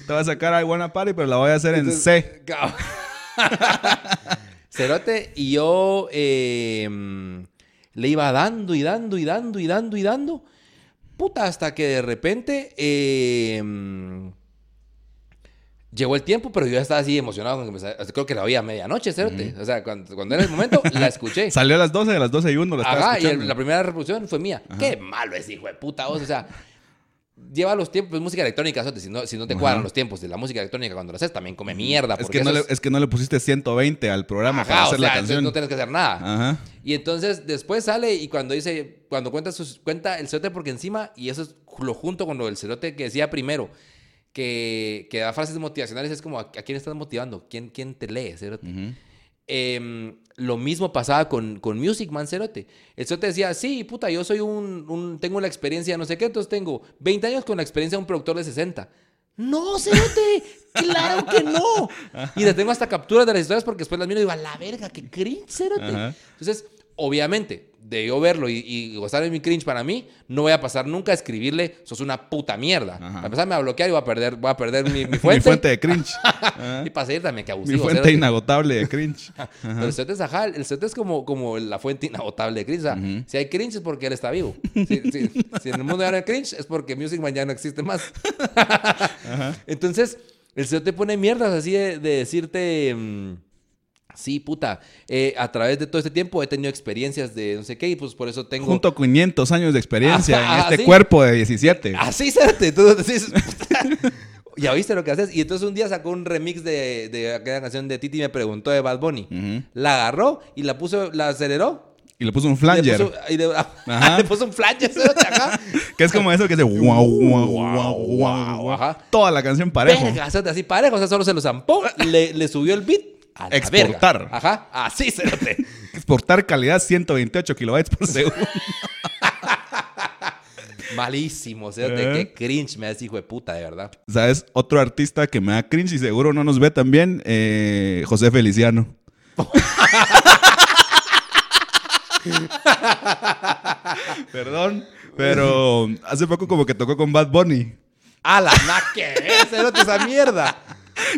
Te voy a sacar I Wanna Party, pero la voy a hacer en C. *laughs* Cerote, y yo eh, le iba dando y dando y dando y dando y dando. Puta, hasta que de repente eh, llegó el tiempo, pero yo ya estaba así emocionado. Con que me sa- creo que la oía a medianoche, cerote. O sea, cuando, cuando era el momento, la escuché. *laughs* Salió a las 12, a las 12 y 1 la Ajá, y el- la primera reproducción fue mía. Qué malo es, hijo de puta voz. O sea, lleva los tiempos, es música electrónica, cerote. Si no, si no te cuadran los tiempos de la música electrónica cuando lo haces, también come mierda. Es que, no le, es que no le pusiste 120 al programa Ajá, para o hacer sea, la canción. no tienes que hacer nada. Ajá. Y entonces después sale y cuando dice, cuando cuenta, sus, cuenta el cerote porque encima, y eso es lo junto con lo del cerote que decía primero, que, que da frases motivacionales, es como, ¿a, quién estás motivando? ¿Quién, quién te lee, cerote? Em, lo mismo pasaba con, con Music Man Cerote. El Cerote decía, sí, puta, yo soy un, un- tengo la experiencia de no sé qué, entonces tengo 20 años con la experiencia de un productor de 60. No, Cerote, claro que no. Y le tengo hasta capturas de las historias porque después las miro y digo, a la verga, qué cringe, Cerote. Ajá. Entonces, obviamente, de yo verlo y, y gozar de mi cringe para mí, no voy a pasar nunca a escribirle, sos una puta mierda. Ajá. Para empezar, me va a bloquear y voy a perder, voy a perder mi, mi *laughs* Mi fuente. fuente de cringe. *laughs* Y para seguir también, que Mi abusivo. fuente cerote. inagotable de cringe. *laughs* Pero el cerote es ajá, el es como, como la fuente inagotable de cringe. O sea. Si hay cringe es porque él está vivo. Si, si- si en el mundo ya no hay cringe es porque Music Man ya no existe más. Entonces, el cerote pone mierdas así de, de decirte... mm, Sí, puta. eh, a través de todo este tiempo he tenido experiencias de no sé qué y pues por eso tengo... Junto a 500 años de experiencia Ajá, en este sí. cuerpo de 17. *laughs* Así, cerote. Tú decís... *laughs* Ya viste lo que haces. Y entonces un día sacó un remix de, de aquella canción de Titi me preguntó de Bad Bunny. La agarró y la puso, la aceleró Y le puso un Le flanger. puso, y le, *laughs* Ajá. le puso un flanger. Que es como eso que dice guau, guau, guau. Ajá. Toda la canción parejo. Verga, así parejo. O sea, solo se lo zampó, le, le subió el beat. A la Exportar. verga. Ajá. Así, cerote. *laughs* Exportar calidad 128 kilobytes por segundo. *laughs* Malísimo, cerote. Eh. Qué cringe me hace hijo de puta, de verdad. ¿Sabes? Otro artista que me da cringe y seguro no nos ve también, eh, José Feliciano. *laughs* Perdón, pero hace poco como que tocó con Bad Bunny. A la naque, cerote, esa mierda.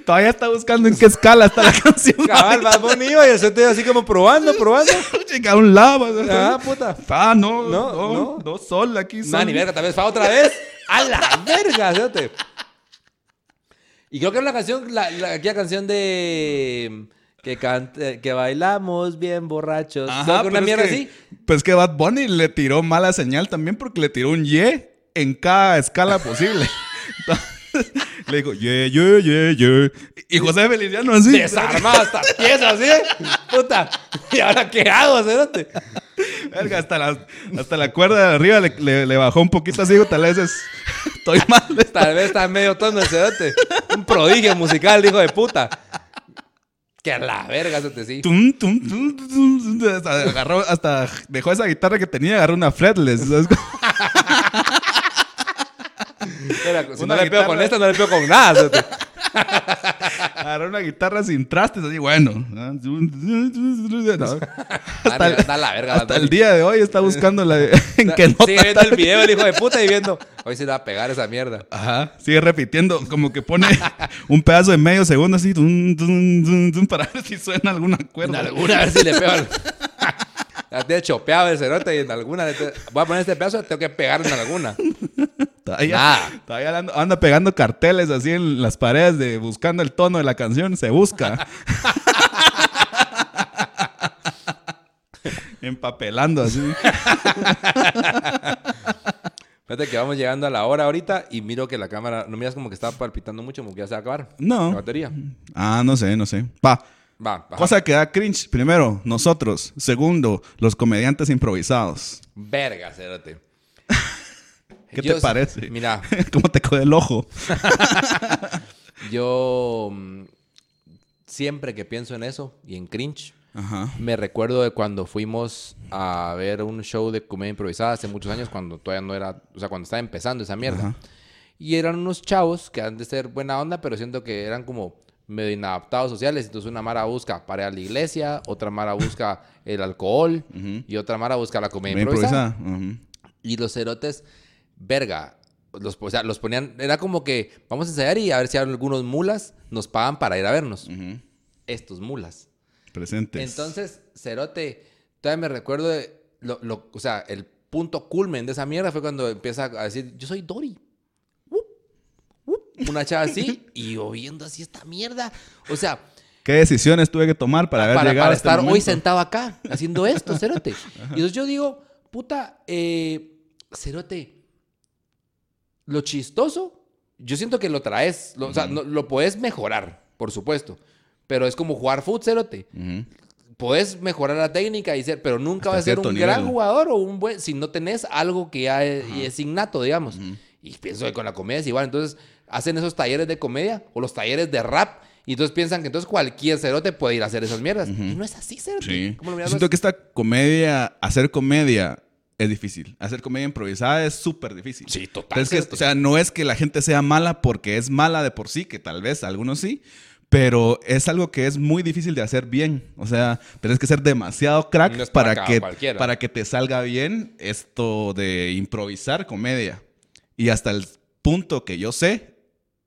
Todavía está buscando en qué escala está la *laughs* canción. Cabal, Bad Bunny iba y el cerote así como probando, probando. *laughs* Chica, un lava. Ah, puta. Ah, no, No, no, no. no, sol aquí. No, sol. ni verga, tal vez fa otra vez. A la verga, cerote. Y creo que es la canción, la, la- aquella canción de que cante- que bailamos bien borrachos. Ajá, una es mierda que- así. Pues que Bad Bunny le tiró mala señal también porque le tiró un Y en cada escala posible. Entonces, *laughs* le dijo, ye, ye, ye, ye. Y José Feliciano así. Desarmado hasta piezas, así. Puta. ¿Y ahora qué hago, cerote? Verga, hasta la, hasta la cuerda de arriba le, le- le bajó un poquito así. Tal vez es, estoy mal. Tal vez está medio tono el cerote. Un prodigio musical, hijo de puta. Que a la verga, cerote, sí. Tum, tum, tum, tum, tum. Hasta, agarró, hasta dejó esa guitarra que tenía, agarró una fretless. ¿sabes? Si Una no le pego con esta, no le pego con nada. Agarró una guitarra sin trastes, así, bueno. No. Hasta el- la verga. Hasta el día de hoy está buscando la, *laughs* en qué nota Sigue viendo el video el hijo de puta y viendo. Hoy se le va a pegar esa mierda. Ajá, sigue repitiendo, como que pone un pedazo de medio segundo así, para ver si suena alguna En cuerda. alguna, a ver si le pego. La tiene chopeado el cerote y en alguna. Voy a poner este pedazo, tengo que pegar en alguna. Todavía, todavía anda, anda pegando carteles así en las paredes de buscando el tono de la canción, se busca. *laughs* Empapelando así. Fíjate que vamos llegando a la hora ahorita y miro que la cámara. No miras como que está palpitando mucho, como que ya se va a acabar. No. La batería. Ah, no sé, no sé. Va. Va. Cosa que da cringe. Primero, nosotros. Segundo, los comediantes improvisados. Verga, cerote. *laughs* ¿Qué Yo- te parece? Mira, *laughs* ¿Cómo te coge el ojo? *laughs* yo. mm, Siempre que pienso en eso y en cringe, Ajá. me recuerdo de cuando fuimos a ver un show de comedia improvisada hace muchos años, cuando todavía no era. O sea, cuando estaba empezando esa mierda. Ajá. Y eran unos chavos que han de ser buena onda, pero siento que eran como medio inadaptados sociales. Entonces una mara busca para ir a la iglesia, otra mara busca el alcohol y otra mara busca la Bien improvisada. Y los cerotes, verga. los, o sea, los ponían, era como que vamos a ensayar y a ver si algunos mulas nos pagan para ir a vernos. Estos mulas. Presentes. Entonces, Cerote, todavía me recuerdo de, lo, lo- o sea, el punto culmen de esa mierda fue cuando empieza a decir, yo soy Dory. Una chava así y yo viendo así esta mierda. O sea, ¿Qué decisiones tuve que tomar para haber para, llegado para a este estar hoy sentado acá haciendo esto, *laughs* Cerote. Y entonces yo digo, puta, eh, Cerote, lo chistoso, yo siento que lo traes, lo, o sea, no- lo puedes mejorar, por supuesto. Pero es como jugar fútbol, Cerote. Ujú. Puedes mejorar la técnica y ser, pero nunca vas a ser un gran jugador o un buen si no tenés algo que ya es, y es innato, digamos. Y pienso que con la comedia es igual. Entonces hacen esos talleres de comedia o los talleres de rap y entonces piensan que entonces cualquier cerote puede ir a hacer esas mierdas. Y no es así, cerote. Sí. ¿Cómo lo Yo siento que esta comedia, hacer comedia es difícil. Hacer comedia improvisada es súper difícil. Sí, total, Pero es que, o sea, no es que la gente sea mala porque es mala de por sí, que tal vez algunos sí, pero es algo que es muy difícil de hacer bien. O sea, tienes que ser demasiado crack No para que, cualquiera. para que te salga bien esto de improvisar comedia. Y hasta el punto que yo sé,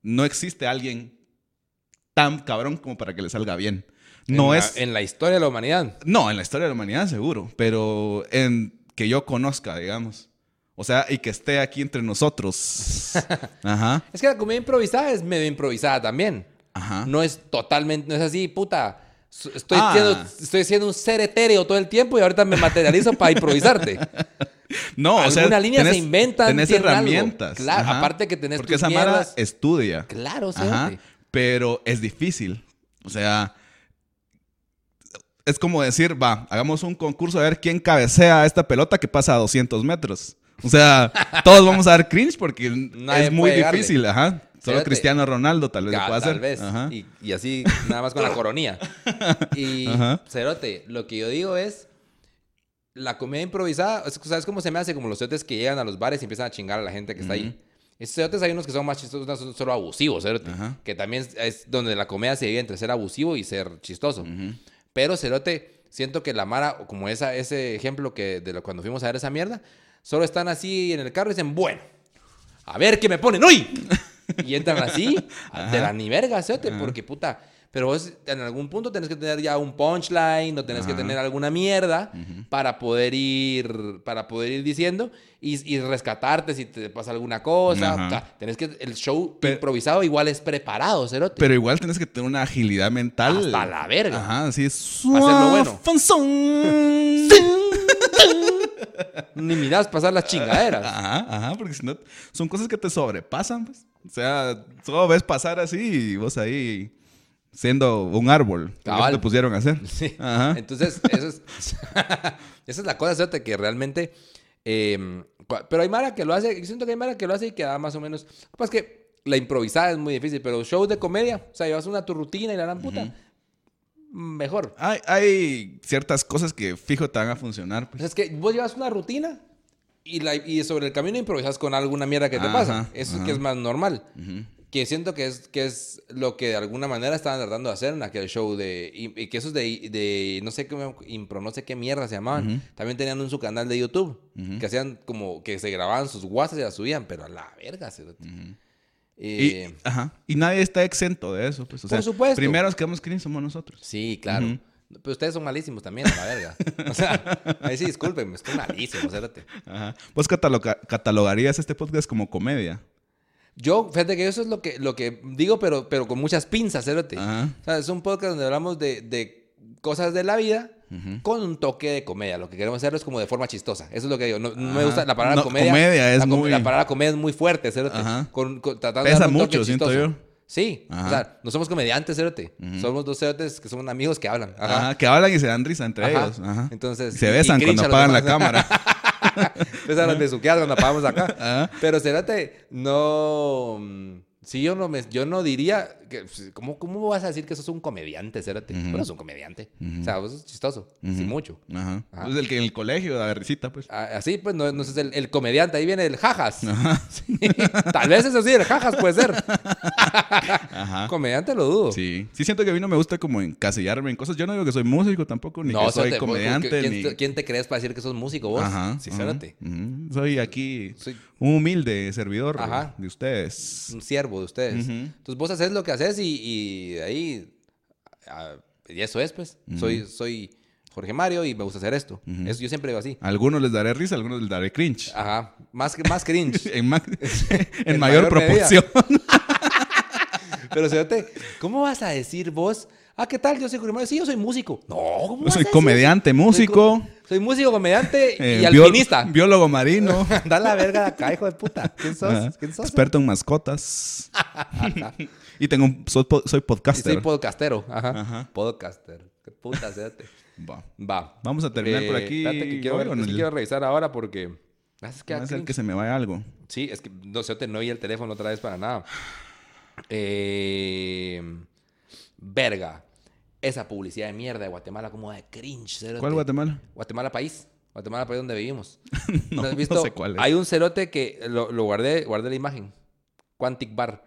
no existe alguien tan cabrón como para que le salga bien. No en la- es... en la historia de la humanidad. No, en la historia de la humanidad seguro, pero en que yo conozca, digamos. O sea, y que esté aquí entre nosotros. *laughs* Ajá, Es que la comedia improvisada es medio improvisada también. ajá. No es totalmente, no es así, puta. Estoy, Ah. siendo, estoy siendo un ser etéreo todo el tiempo y ahorita me materializo para improvisarte. *laughs* No, o sea, Algunas líneas tenés- se inventan, Tenés tienen algo. herramientas. Claro, aparte que tenés Porque tus esa mara mierdas. estudia. Claro, Ajá, cerote. pero es difícil. O sea, es como decir, va, hagamos un concurso a ver quién cabecea esta pelota que pasa a 200 metros. O sea, *laughs* todos vamos a dar cringe porque Nadie es muy difícil, ajá. Solo. Cristiano Ronaldo tal vez lo pueda tal hacer. vez. Ajá. Y, y así, nada más con la *laughs* coronilla. Y, Ajá. Cerote, lo que yo digo es, la comedia improvisada, es- ¿sabes cómo se me hace? Como los cerotes que llegan a los bares y empiezan a chingar a la gente que está ahí. Esos cerotes hay unos que son más chistosos, son solo abusivos, cerote. Ajá. Que también es- donde la comedia se divide entre ser abusivo y ser chistoso. Pero, cerote, siento que la Mara, como esa, ese ejemplo que de lo, cuando fuimos a ver esa mierda, solo están así en el carro y dicen, bueno, a ver qué me ponen hoy. *laughs* *laughs* Y entran así, de la ni verga, cerote, porque puta. Pero vos en algún punto tenés que tener ya un punchline, o tenés que tener alguna mierda para poder ir, para poder ir diciendo y, y rescatarte si te pasa alguna cosa. O sea, tenés que, el show Pero- improvisado igual es preparado, cerote. Pero igual tienes que tener una agilidad mental. Hasta la verga. Ajá, así es. Hacerlo bueno. Ni mirás pasar las chingaderas. Ajá, ajá, porque si no, son cosas que te sobrepasan, pues. O sea, solo ves pasar así y vos ahí siendo un árbol. Cabal. te pusieron a hacer. *laughs* Sí. Ajá. Entonces, eso es, *laughs* esa es la cosa, cerote, que realmente... eh, pero hay Mara que lo hace, yo siento que hay Mara que lo hace y que da más o menos... Pues que la improvisada es muy difícil, pero shows de comedia, o sea, llevas una tu rutina y la gran puta, mejor. Hay, hay ciertas cosas que fijo te van a funcionar. O Pues. sea, es que vos llevas una rutina y, la, y sobre el camino improvisas con alguna mierda que te Ajá, pasa. Eso es que es más normal. Que siento que es, que es lo que de alguna manera estaban tratando de hacer en aquel show de... Y, y que esos de, de no sé qué, impro, no sé qué mierda se llamaban. También tenían un su canal de YouTube. Que hacían como que se grababan sus guasas y las subían, pero a la verga. se- Y, Eh, ajá. y nadie está exento de eso. Pues. O Por sea, supuesto. Primeros que cringe somos nosotros. Sí, claro. Pero ustedes son malísimos también, a la verga. O sea, ahí sí, discúlpenme, estoy malísimo, cérate. Ajá. ¿Vos cataloga- catalogarías este podcast como comedia? Yo, fíjate que eso es lo que, lo que digo, pero, pero con muchas pinzas, cérate. Ajá. O sea, es un podcast donde hablamos de, de cosas de la vida con un toque de comedia. Lo que queremos hacerlo es como de forma chistosa. Eso es lo que digo. No, no me gusta la palabra No, comedia. comedia es la, muy- La palabra comedia es muy fuerte. Ajá. Con, con- tratando de Pesa toque mucho, siento yo. Sí. Ajá. O sea, no somos comediantes, cérate. Somos dos cerotes que son amigos que hablan. Ajá. Ajá. Que hablan y se dan risa entre Ajá. ellos. Ajá. Entonces, Y se y besan cuando a apagan la cámara. *laughs* Empiezan a las besuqueadas cuando apagamos acá. Ajá. Pero cérate, no. Sí, yo no me, yo no diría que, pues, ¿cómo, ¿cómo vas a decir que sos un comediante, cérate? Pero es un comediante. O sea, vos sos chistoso, sí mucho. Ajá. Ajá. Pues el que en el colegio da risita, pues. A- Así, pues, no, no es el, el comediante, ahí viene el jajas. *laughs* *laughs* Sí, Tal vez eso sí, el jajas puede ser. *laughs* Ajá. Comediante lo dudo. Sí. Sí siento que a mí no me gusta como encasillarme en cosas. Yo no digo que soy músico tampoco, ni No, que soy vos- comediante, ¿quién, ni... te- quién te crees para decir que sos músico vos? Ajá. Sí, ajá. Soy aquí Soy- Un humilde servidor Ajá. de ustedes. un siervo de ustedes. Entonces vos haces lo que haces y, ahí, ah, y eso es, pues. Soy, soy Jorge Mario y me gusta hacer esto. Eso yo siempre digo así. Algunos les daré risa, algunos les daré cringe. Ajá, más, más cringe. *laughs* En, ma- *laughs* en En mayor, mayor proporción. *laughs* Pero, fíjate, ¿cómo vas a decir vos? Ah, ¿qué tal? Yo soy Mario. Sí, yo soy músico. No, ¿cómo Yo vas soy a comediante, músico. Soy, co- soy músico, comediante *laughs* eh, y bió- alpinista. biólogo marino. *laughs* Da la verga de acá, hijo de puta. ¿Quién sos? ¿Quién sos? Experto en mascotas. *laughs* y tengo un- soy, soy Y podcaster. soy podcastero. Ajá. Ajá. Podcaster. Qué puta, fíjate. Va. Va. Vamos a terminar por Eh, aquí espérate que quiero, ver- es que el- quiero revisar ahora porque... Ah, Es que va a ser cringe. que se me vaya algo. Sí, es que no sé, te no oí el teléfono otra vez para nada. Eh, verga. Esa publicidad de mierda de Guatemala como de cringe. cerote. ¿Cuál Guatemala? Guatemala país. Guatemala país donde vivimos. *laughs* No, has no visto? sé cuál es. Hay un cerote que lo, lo guardé, guardé la imagen. Quantic Bar.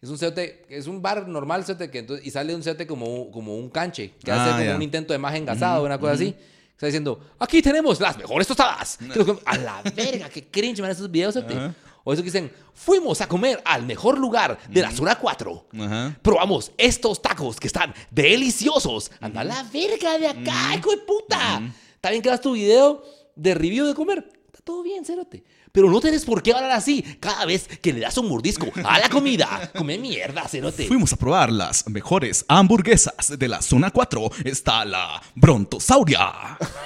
Es un cerote, es un bar normal, cerote, que entonces, y sale un cerote como, un- como un canche, que Ah, hace como un intento de magia engasado, una cosa así. Está diciendo, aquí tenemos las mejores tostadas. *laughs* A la verga, qué cringe, man, esos videos, cerote. O eso que dicen, fuimos a comer al mejor lugar de la zona 4. Ajá. Probamos estos tacos que están deliciosos. Anda a la verga de acá, hijo de puta. Está bien que hagas tu video de review de comer. Está todo bien, cerote. Pero no tienes por qué hablar así cada vez que le das un mordisco a la comida. Come mierda, cerote. Fuimos a probar las mejores hamburguesas de la zona 4. Está la Brontosauria.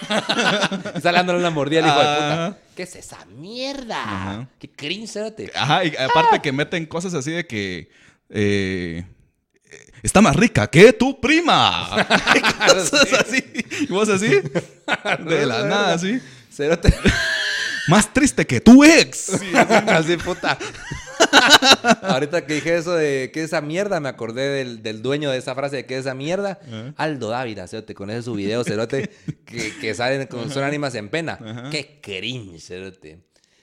*laughs* Está dándole una mordida al hijo de Ah. puta. ¿Qué es esa mierda? Ajá. Qué cringe, cerote. Ajá, y aparte que meten cosas así de que. eh, está más rica que tu prima. *laughs* *laughs* cosas así. Y vos así. De la nada, así. Cerote. Más triste que tu ex. Así, puta. Ahorita que dije eso de que esa mierda, me acordé del, del dueño de esa frase de que esa mierda. Aldo Dávila, cerote, con ese su video, cerote, que, que salen con son ánimas en pena. Qué cringe, cerote.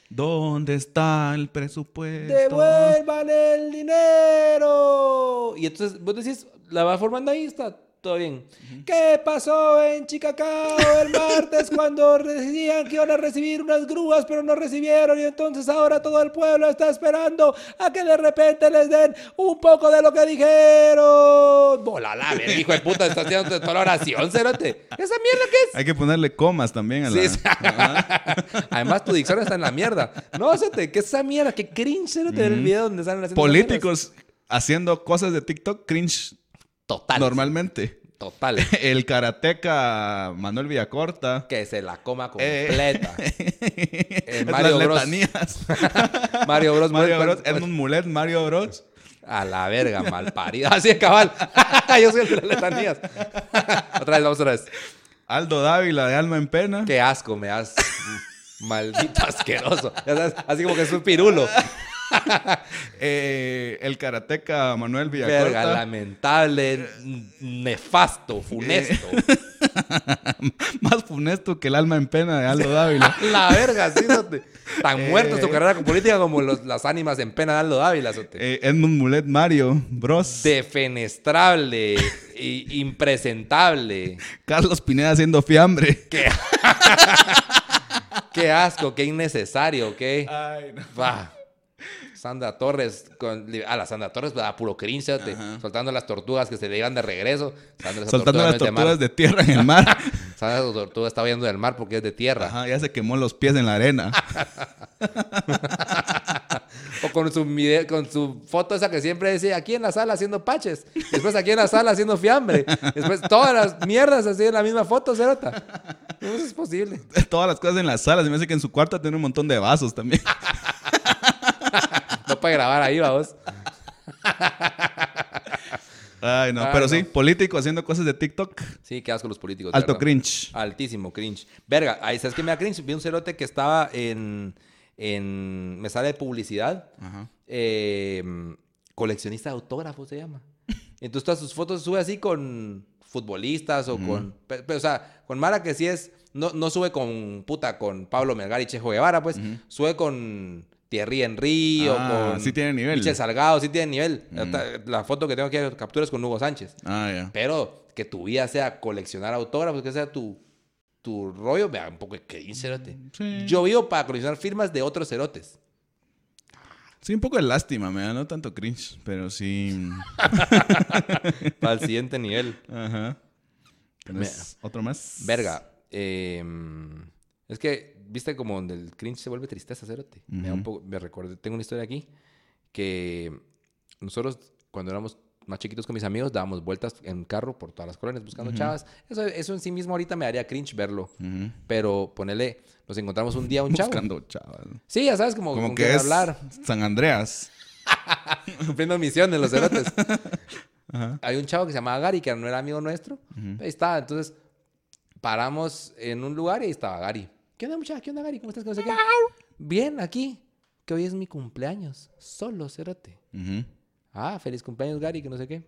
¿Dónde está el presupuesto? ¡Devuelvan el dinero! Y entonces vos decís, la va formando ahí, está todo bien. ¿Qué pasó en Chicacao el martes *laughs* cuando decían que iban a recibir unas grúas, pero no recibieron? Y entonces ahora todo el pueblo está esperando a que de repente les den un poco de lo que dijeron. Bola la verga, hijo de puta, estás haciendo toda la oración, cerote. ¿Esa mierda qué es? Hay que ponerle comas también a la. Sí, sí. Además, tu dicción está en la mierda. No, sé ¿qué es esa mierda? Qué cringe, cerote, ver el video donde salen mierdas. Políticos haciendo cosas de TikTok cringe Total. normalmente. Total. *laughs* El karateca Manuel Villacorta. Que se la coma Eh. completa. *laughs* Es Mario las Bros. letanías. *laughs* Mario Bros. Mario Bros. Edmund Mulet, Mario Bros. A la verga, mal parido. Así es cabal. Yo soy el de las letanías. otra vez, vamos otra vez. Aldo Dávila de Alma en Pena. Qué asco me das. Maldito asqueroso. Así como que es un pirulo. *laughs* Eh, el karateca Manuel Verga, Villacorta. lamentable, n- nefasto, funesto. *laughs* Más funesto que el alma en pena de Aldo Dávila. *laughs* La verga, sí, sote. Tan Eh. muerta su carrera con política como los- las ánimas en pena de Aldo Dávila, sote. Eh, Edmund Mulet Mario Bros. Defenestrable, i- impresentable. Carlos Pineda haciendo fiambre. Qué, qué asco, qué innecesario, qué. Ay, no. Bah. Sandra Torres, con, a la Sandra Torres, a puro cringe, soltando las tortugas que se le iban de regreso. Sandra, Soltando las es de tortugas de tierra en el mar. *laughs* Sandra, esa tortuga está huyendo del mar porque es de tierra. Ajá, ya se quemó los pies en la arena. *laughs* O con su, video- con su foto esa que siempre decía aquí en la sala haciendo paches. Después aquí en la sala haciendo fiambre. Después todas las mierdas así en la misma foto, Cerota. No es posible. *laughs* Todas las cosas en la sala. Se me hace que en su cuarto tiene un montón de vasos también. No puede grabar ahí, vamos. Ay, no. Pero no. sí, político haciendo cosas de TikTok. Sí, qué asco los políticos. Alto verdad. cringe. Altísimo cringe. Verga, ahí sabes que me da cringe. Vi un cerote que estaba en. en me sale de publicidad. Ajá. eh, coleccionista de autógrafos se llama. Entonces todas sus fotos sube así con futbolistas o con... o sea, con Mara que sí es... No, no sube con puta, con Pablo Melgar y Chejo Guevara, pues. Sube con Thierry Henry Ah, o con... sí tiene nivel. Michel Salgado, sí tiene nivel. Hasta La foto que tengo aquí de capturas con Hugo Sánchez. Ah, ya. Pero que tu vida sea coleccionar autógrafos, que sea tu, tu rollo, vea, un poco de cringe, cerote. Sí. Yo vivo para coleccionar firmas de otros cerotes. Sí, un poco de lástima, me da no tanto cringe, pero sí. *laughs* Para el siguiente nivel. Ajá. ¿Tienes otro más? Verga. eh, es que, viste como donde el cringe se vuelve tristeza, cerote. Me da un poco, me recordé, tengo una historia aquí que nosotros cuando éramos más chiquitos con mis amigos dábamos vueltas en carro por todas las colonias buscando chavas. Eso, eso en sí mismo ahorita me daría cringe verlo. Pero ponele, nos encontramos un día un chavo. Buscando chaval. Sí, ya sabes, como, Como que es hablar. San Andreas. *laughs* cumpliendo misiones los cerotes. *laughs* Hay un chavo que se llamaba Gary, que no era amigo nuestro. Ahí estaba, entonces paramos en un lugar y ahí estaba Gary. ¿Qué onda, muchacha? ¿Qué onda, Gary? ¿Cómo estás? ¿Qué no sé qué? Bien, aquí. Que hoy es mi cumpleaños. Solo, cerote. Ujú. Ah, feliz cumpleaños, Gary, que no sé qué.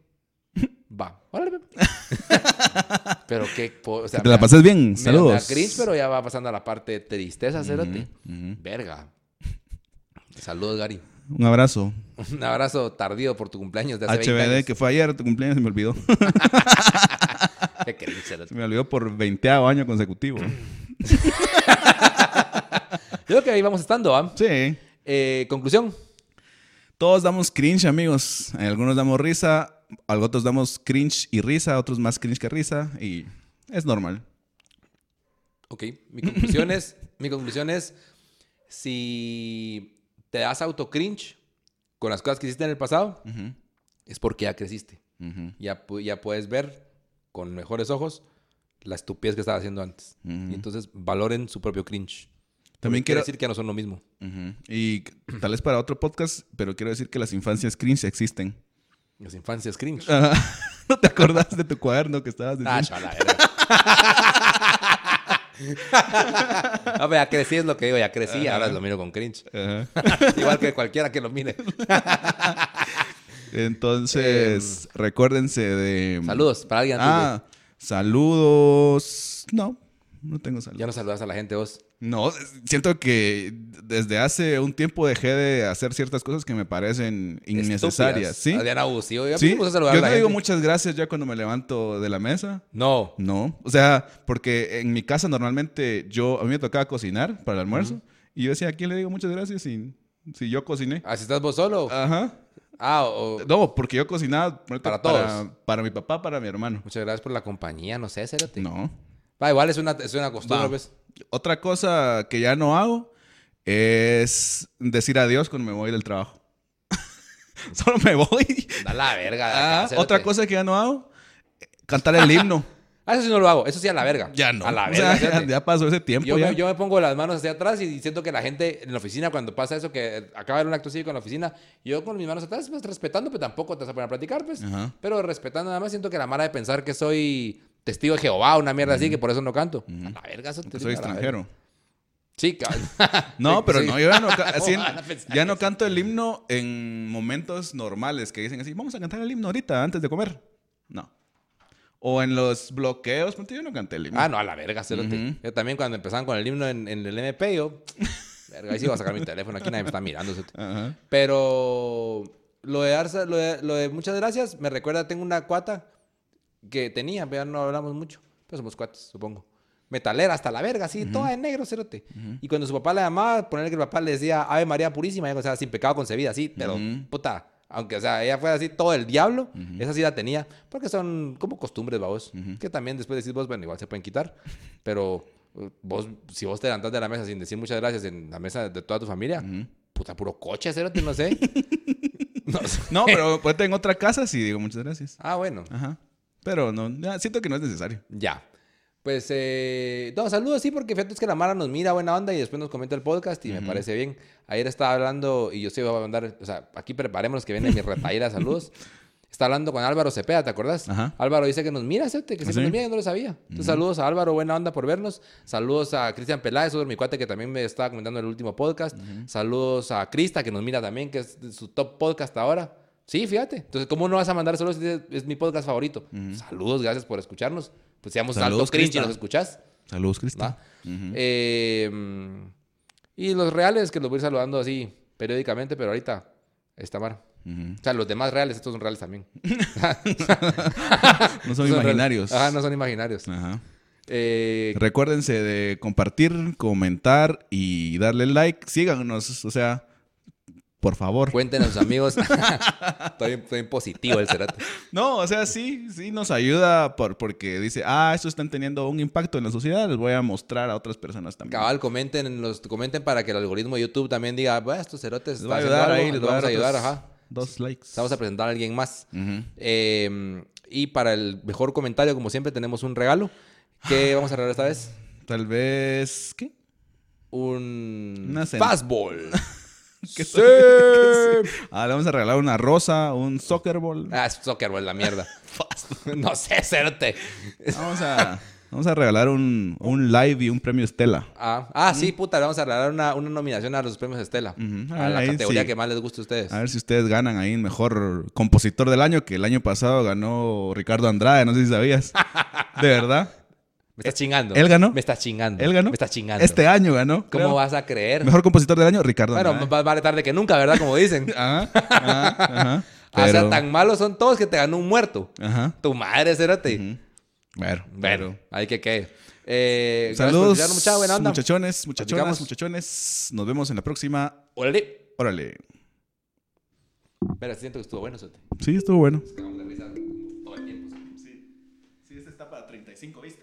*laughs* Va, órale, pe. *laughs* pero qué... po- O sea, Que te la pases bien. me- Saludos. Me da cringe, pero ya va pasando a la parte de tristeza, cerote. ujú. Verga. Saludos, Gary. Un abrazo. Un abrazo tardío por tu cumpleaños de hace 20 HBD, años. que fue ayer, tu cumpleaños, se me olvidó. *laughs* Qué cringe, cerote. Se me olvidó por 20 año consecutivo. *clears throat* Yo creo que ahí vamos estando, ¿ah? Sí. Eh, conclusión. Todos damos cringe, amigos. Algunos damos risa, otros damos cringe y risa, otros más cringe que risa. Y es normal. Ok, mi conclusión es, mi conclusión es, si te das auto cringe con las cosas que hiciste en el pasado, Ujú, es porque ya creciste. ya puedes ver con mejores ojos la estupidez que estaba haciendo antes. Y entonces valoren su propio cringe. También quiero- decir que no son lo mismo. Y tal vez para otro podcast, pero quiero decir que las infancias cringe existen. Las infancias cringe. Ajá. *laughs* ¿No te acordás de tu cuaderno que estabas diciendo? Ah. Ah, pero ya crecí, es lo que digo, ya crecí, ahora lo miro con cringe. Ajá. *laughs* Igual que cualquiera que lo mire. *laughs* Entonces, recuérdense de... Em, Saludos para alguien de- Ah, saludos. No, no tengo saludos. Ya no saludas a la gente vos. No, siento que desde hace un tiempo dejé de hacer ciertas cosas que me parecen innecesarias. ¿Sí? Estúpidas. Adrián abusivo. Ya Sí. a saludar Yo a la no digo muchas gracias ya cuando me levanto de la mesa. No. No. O sea, porque en mi casa normalmente yo, a mí me tocaba cocinar para el almuerzo. Y yo decía, ¿a quién le digo muchas gracias si, si yo cociné? Así estás vos solo. Ajá. Ah, o, No, porque yo cocinaba Para para, todos. para mi papá, para mi hermano. Muchas gracias por la compañía. No sé, cérate. No. Va, igual es una, es una costumbre, pues. Otra cosa que ya no hago es decir adiós cuando me voy del trabajo. *laughs* Solo me voy. Da la verga. Ah, acá, otra cosa que ya no hago, cantar el himno. Ah, eso sí no lo hago. Eso sí a la verga. Ya no. A la O verga. *laughs* sea, ya, pasó ese tiempo. Yo ya. me, yo me pongo las manos hacia atrás y siento que la gente en la oficina, cuando pasa eso, que acaba de haber un acto cívico en la oficina, yo con mis manos atrás, pues respetando, pero tampoco te vas a poner a platicar, pues. Ajá. Pero respetando nada más, siento que la mara de pensar que soy testigo de Jehová, una mierda así, que por eso no canto. A la verga, eso te soy extranjero. Sí. *laughs* No, pero sí. no, yo ya no, *laughs* así en- ¿Cómo van a pensar ya no canto el himno en momentos normales que dicen así, vamos a cantar el himno ahorita antes de comer. No. O en los bloqueos, ponte, yo no canté el himno. Ah, no, a la verga, cerote. Yo también cuando empezaban con el himno en, en el MP, yo... *laughs* Verga, ahí sí iba a sacar mi teléfono, aquí nadie me está mirando. cerote. Pero lo de, darse- lo, de, lo de muchas gracias me recuerda, tengo una cuata que tenía, pero ya no hablamos mucho. Pero somos cuates, supongo. Metalera hasta la verga, así, toda de negro, cerote. Y cuando su papá la llamaba, ponerle que el papá le decía Ave María Purísima, ella, o sea, sin pecado concebida, así, pero puta. Aunque, o sea, ella fuera así todo el diablo, esa sí la tenía. Porque son como costumbres, vos. Que también después decís vos, bueno, igual se pueden quitar. Pero uh, vos, si vos te levantás de la mesa sin decir muchas gracias en la mesa de toda tu familia, puta, puro coche, cerote, no sé. *laughs* no sé. No, pero ponte en otra casa sí digo muchas gracias. Ah, bueno. Ajá. Pero no, ya, siento que no es necesario. Ya. Pues, eh, no, saludos, sí, porque fíjate es que la Mara nos mira buena onda y después nos comenta el podcast y me parece bien. Ayer estaba hablando y yo sí voy a mandar, o sea, aquí preparémonos que viene mi retaíla, *laughs* saludos. Está hablando con Álvaro Cepeda, ¿te acordás? Ajá. Álvaro dice que nos mira, ¿cierto? Que siempre sí? nos mira, yo no lo sabía. Entonces, saludos a Álvaro, buena onda por vernos. Saludos a Cristian Peláez, otro mi cuate que también me estaba comentando en el último podcast. Saludos a Crista, que nos mira también, que es su top podcast ahora. Sí, fíjate. Entonces, ¿cómo no vas a mandar saludos si es mi podcast favorito? Saludos, gracias por escucharnos. Pues seamos Saludos, alto cringe y nos escuchás. Saludos, Cristian. Eh, y los reales, que los voy a ir saludando así periódicamente, pero ahorita está mar. O sea, los demás reales, estos son reales también. *laughs* No *laughs* son imaginarios. Ajá, no son imaginarios. Ajá. Eh, Recuérdense de compartir, comentar y darle like. Síganos, o sea, Por favor. Cuenten a sus amigos. *laughs* estoy, estoy positivo el cerote. No, o sea, sí, sí nos ayuda por, porque dice, ah, estos están teniendo un impacto en la sociedad, les voy a mostrar a otras personas también. Cabal, comenten, en los, comenten para que el algoritmo de YouTube también diga, bueno, estos cerotes Les va a ayudar ahí, les les va a vamos a dar ayudar, ajá. Dos likes. Vamos a presentar a alguien más. Eh, y para el mejor comentario, como siempre, tenemos un regalo. ¿Qué vamos a regalar esta vez? Tal vez, ¿qué? Un Una fastball. *laughs* *laughs* ¿Qué Sí. *laughs* Ah, le vamos a regalar una rosa, un soccer ball. ah, es soccer ball, la mierda. *laughs* no sé, cerote. Vamos a, vamos a regalar un, un live y un premio Estela. Ah, ah, sí, puta, le vamos a regalar una, una nominación a los premios Estela. A la Ahí categoría sí. que más les guste a ustedes. A ver si ustedes ganan ahí el mejor compositor del año, que el año pasado ganó Ricardo Andrade, no sé si sabías. De verdad. Me estás chingando. ¿Él ganó? Me estás chingando. Él ganó. Me estás chingando. Este año ganó. ¿Cómo creo. vas a creer? Mejor compositor del año, Ricardo Bueno, Andrade. va- vale tarde que nunca, ¿verdad? Como dicen. *laughs* Ajá, ajá, *laughs* ajá. O sea, Pero- tan malos son todos que te ganó un muerto. Ajá. Tu madre, cérate. Ujú. Bueno, Bueno, pero- hay que que. Eh, gracias por Saludos, mucha buena onda. muchachones, muchachonas, Platicamos. muchachones. Nos vemos en la próxima. Órale. Órale. Mira, siento que estuvo bueno, Sote. Sí, estuvo bueno. Cagamos de risa todo el tiempo. Sí, este está para 35 vistas.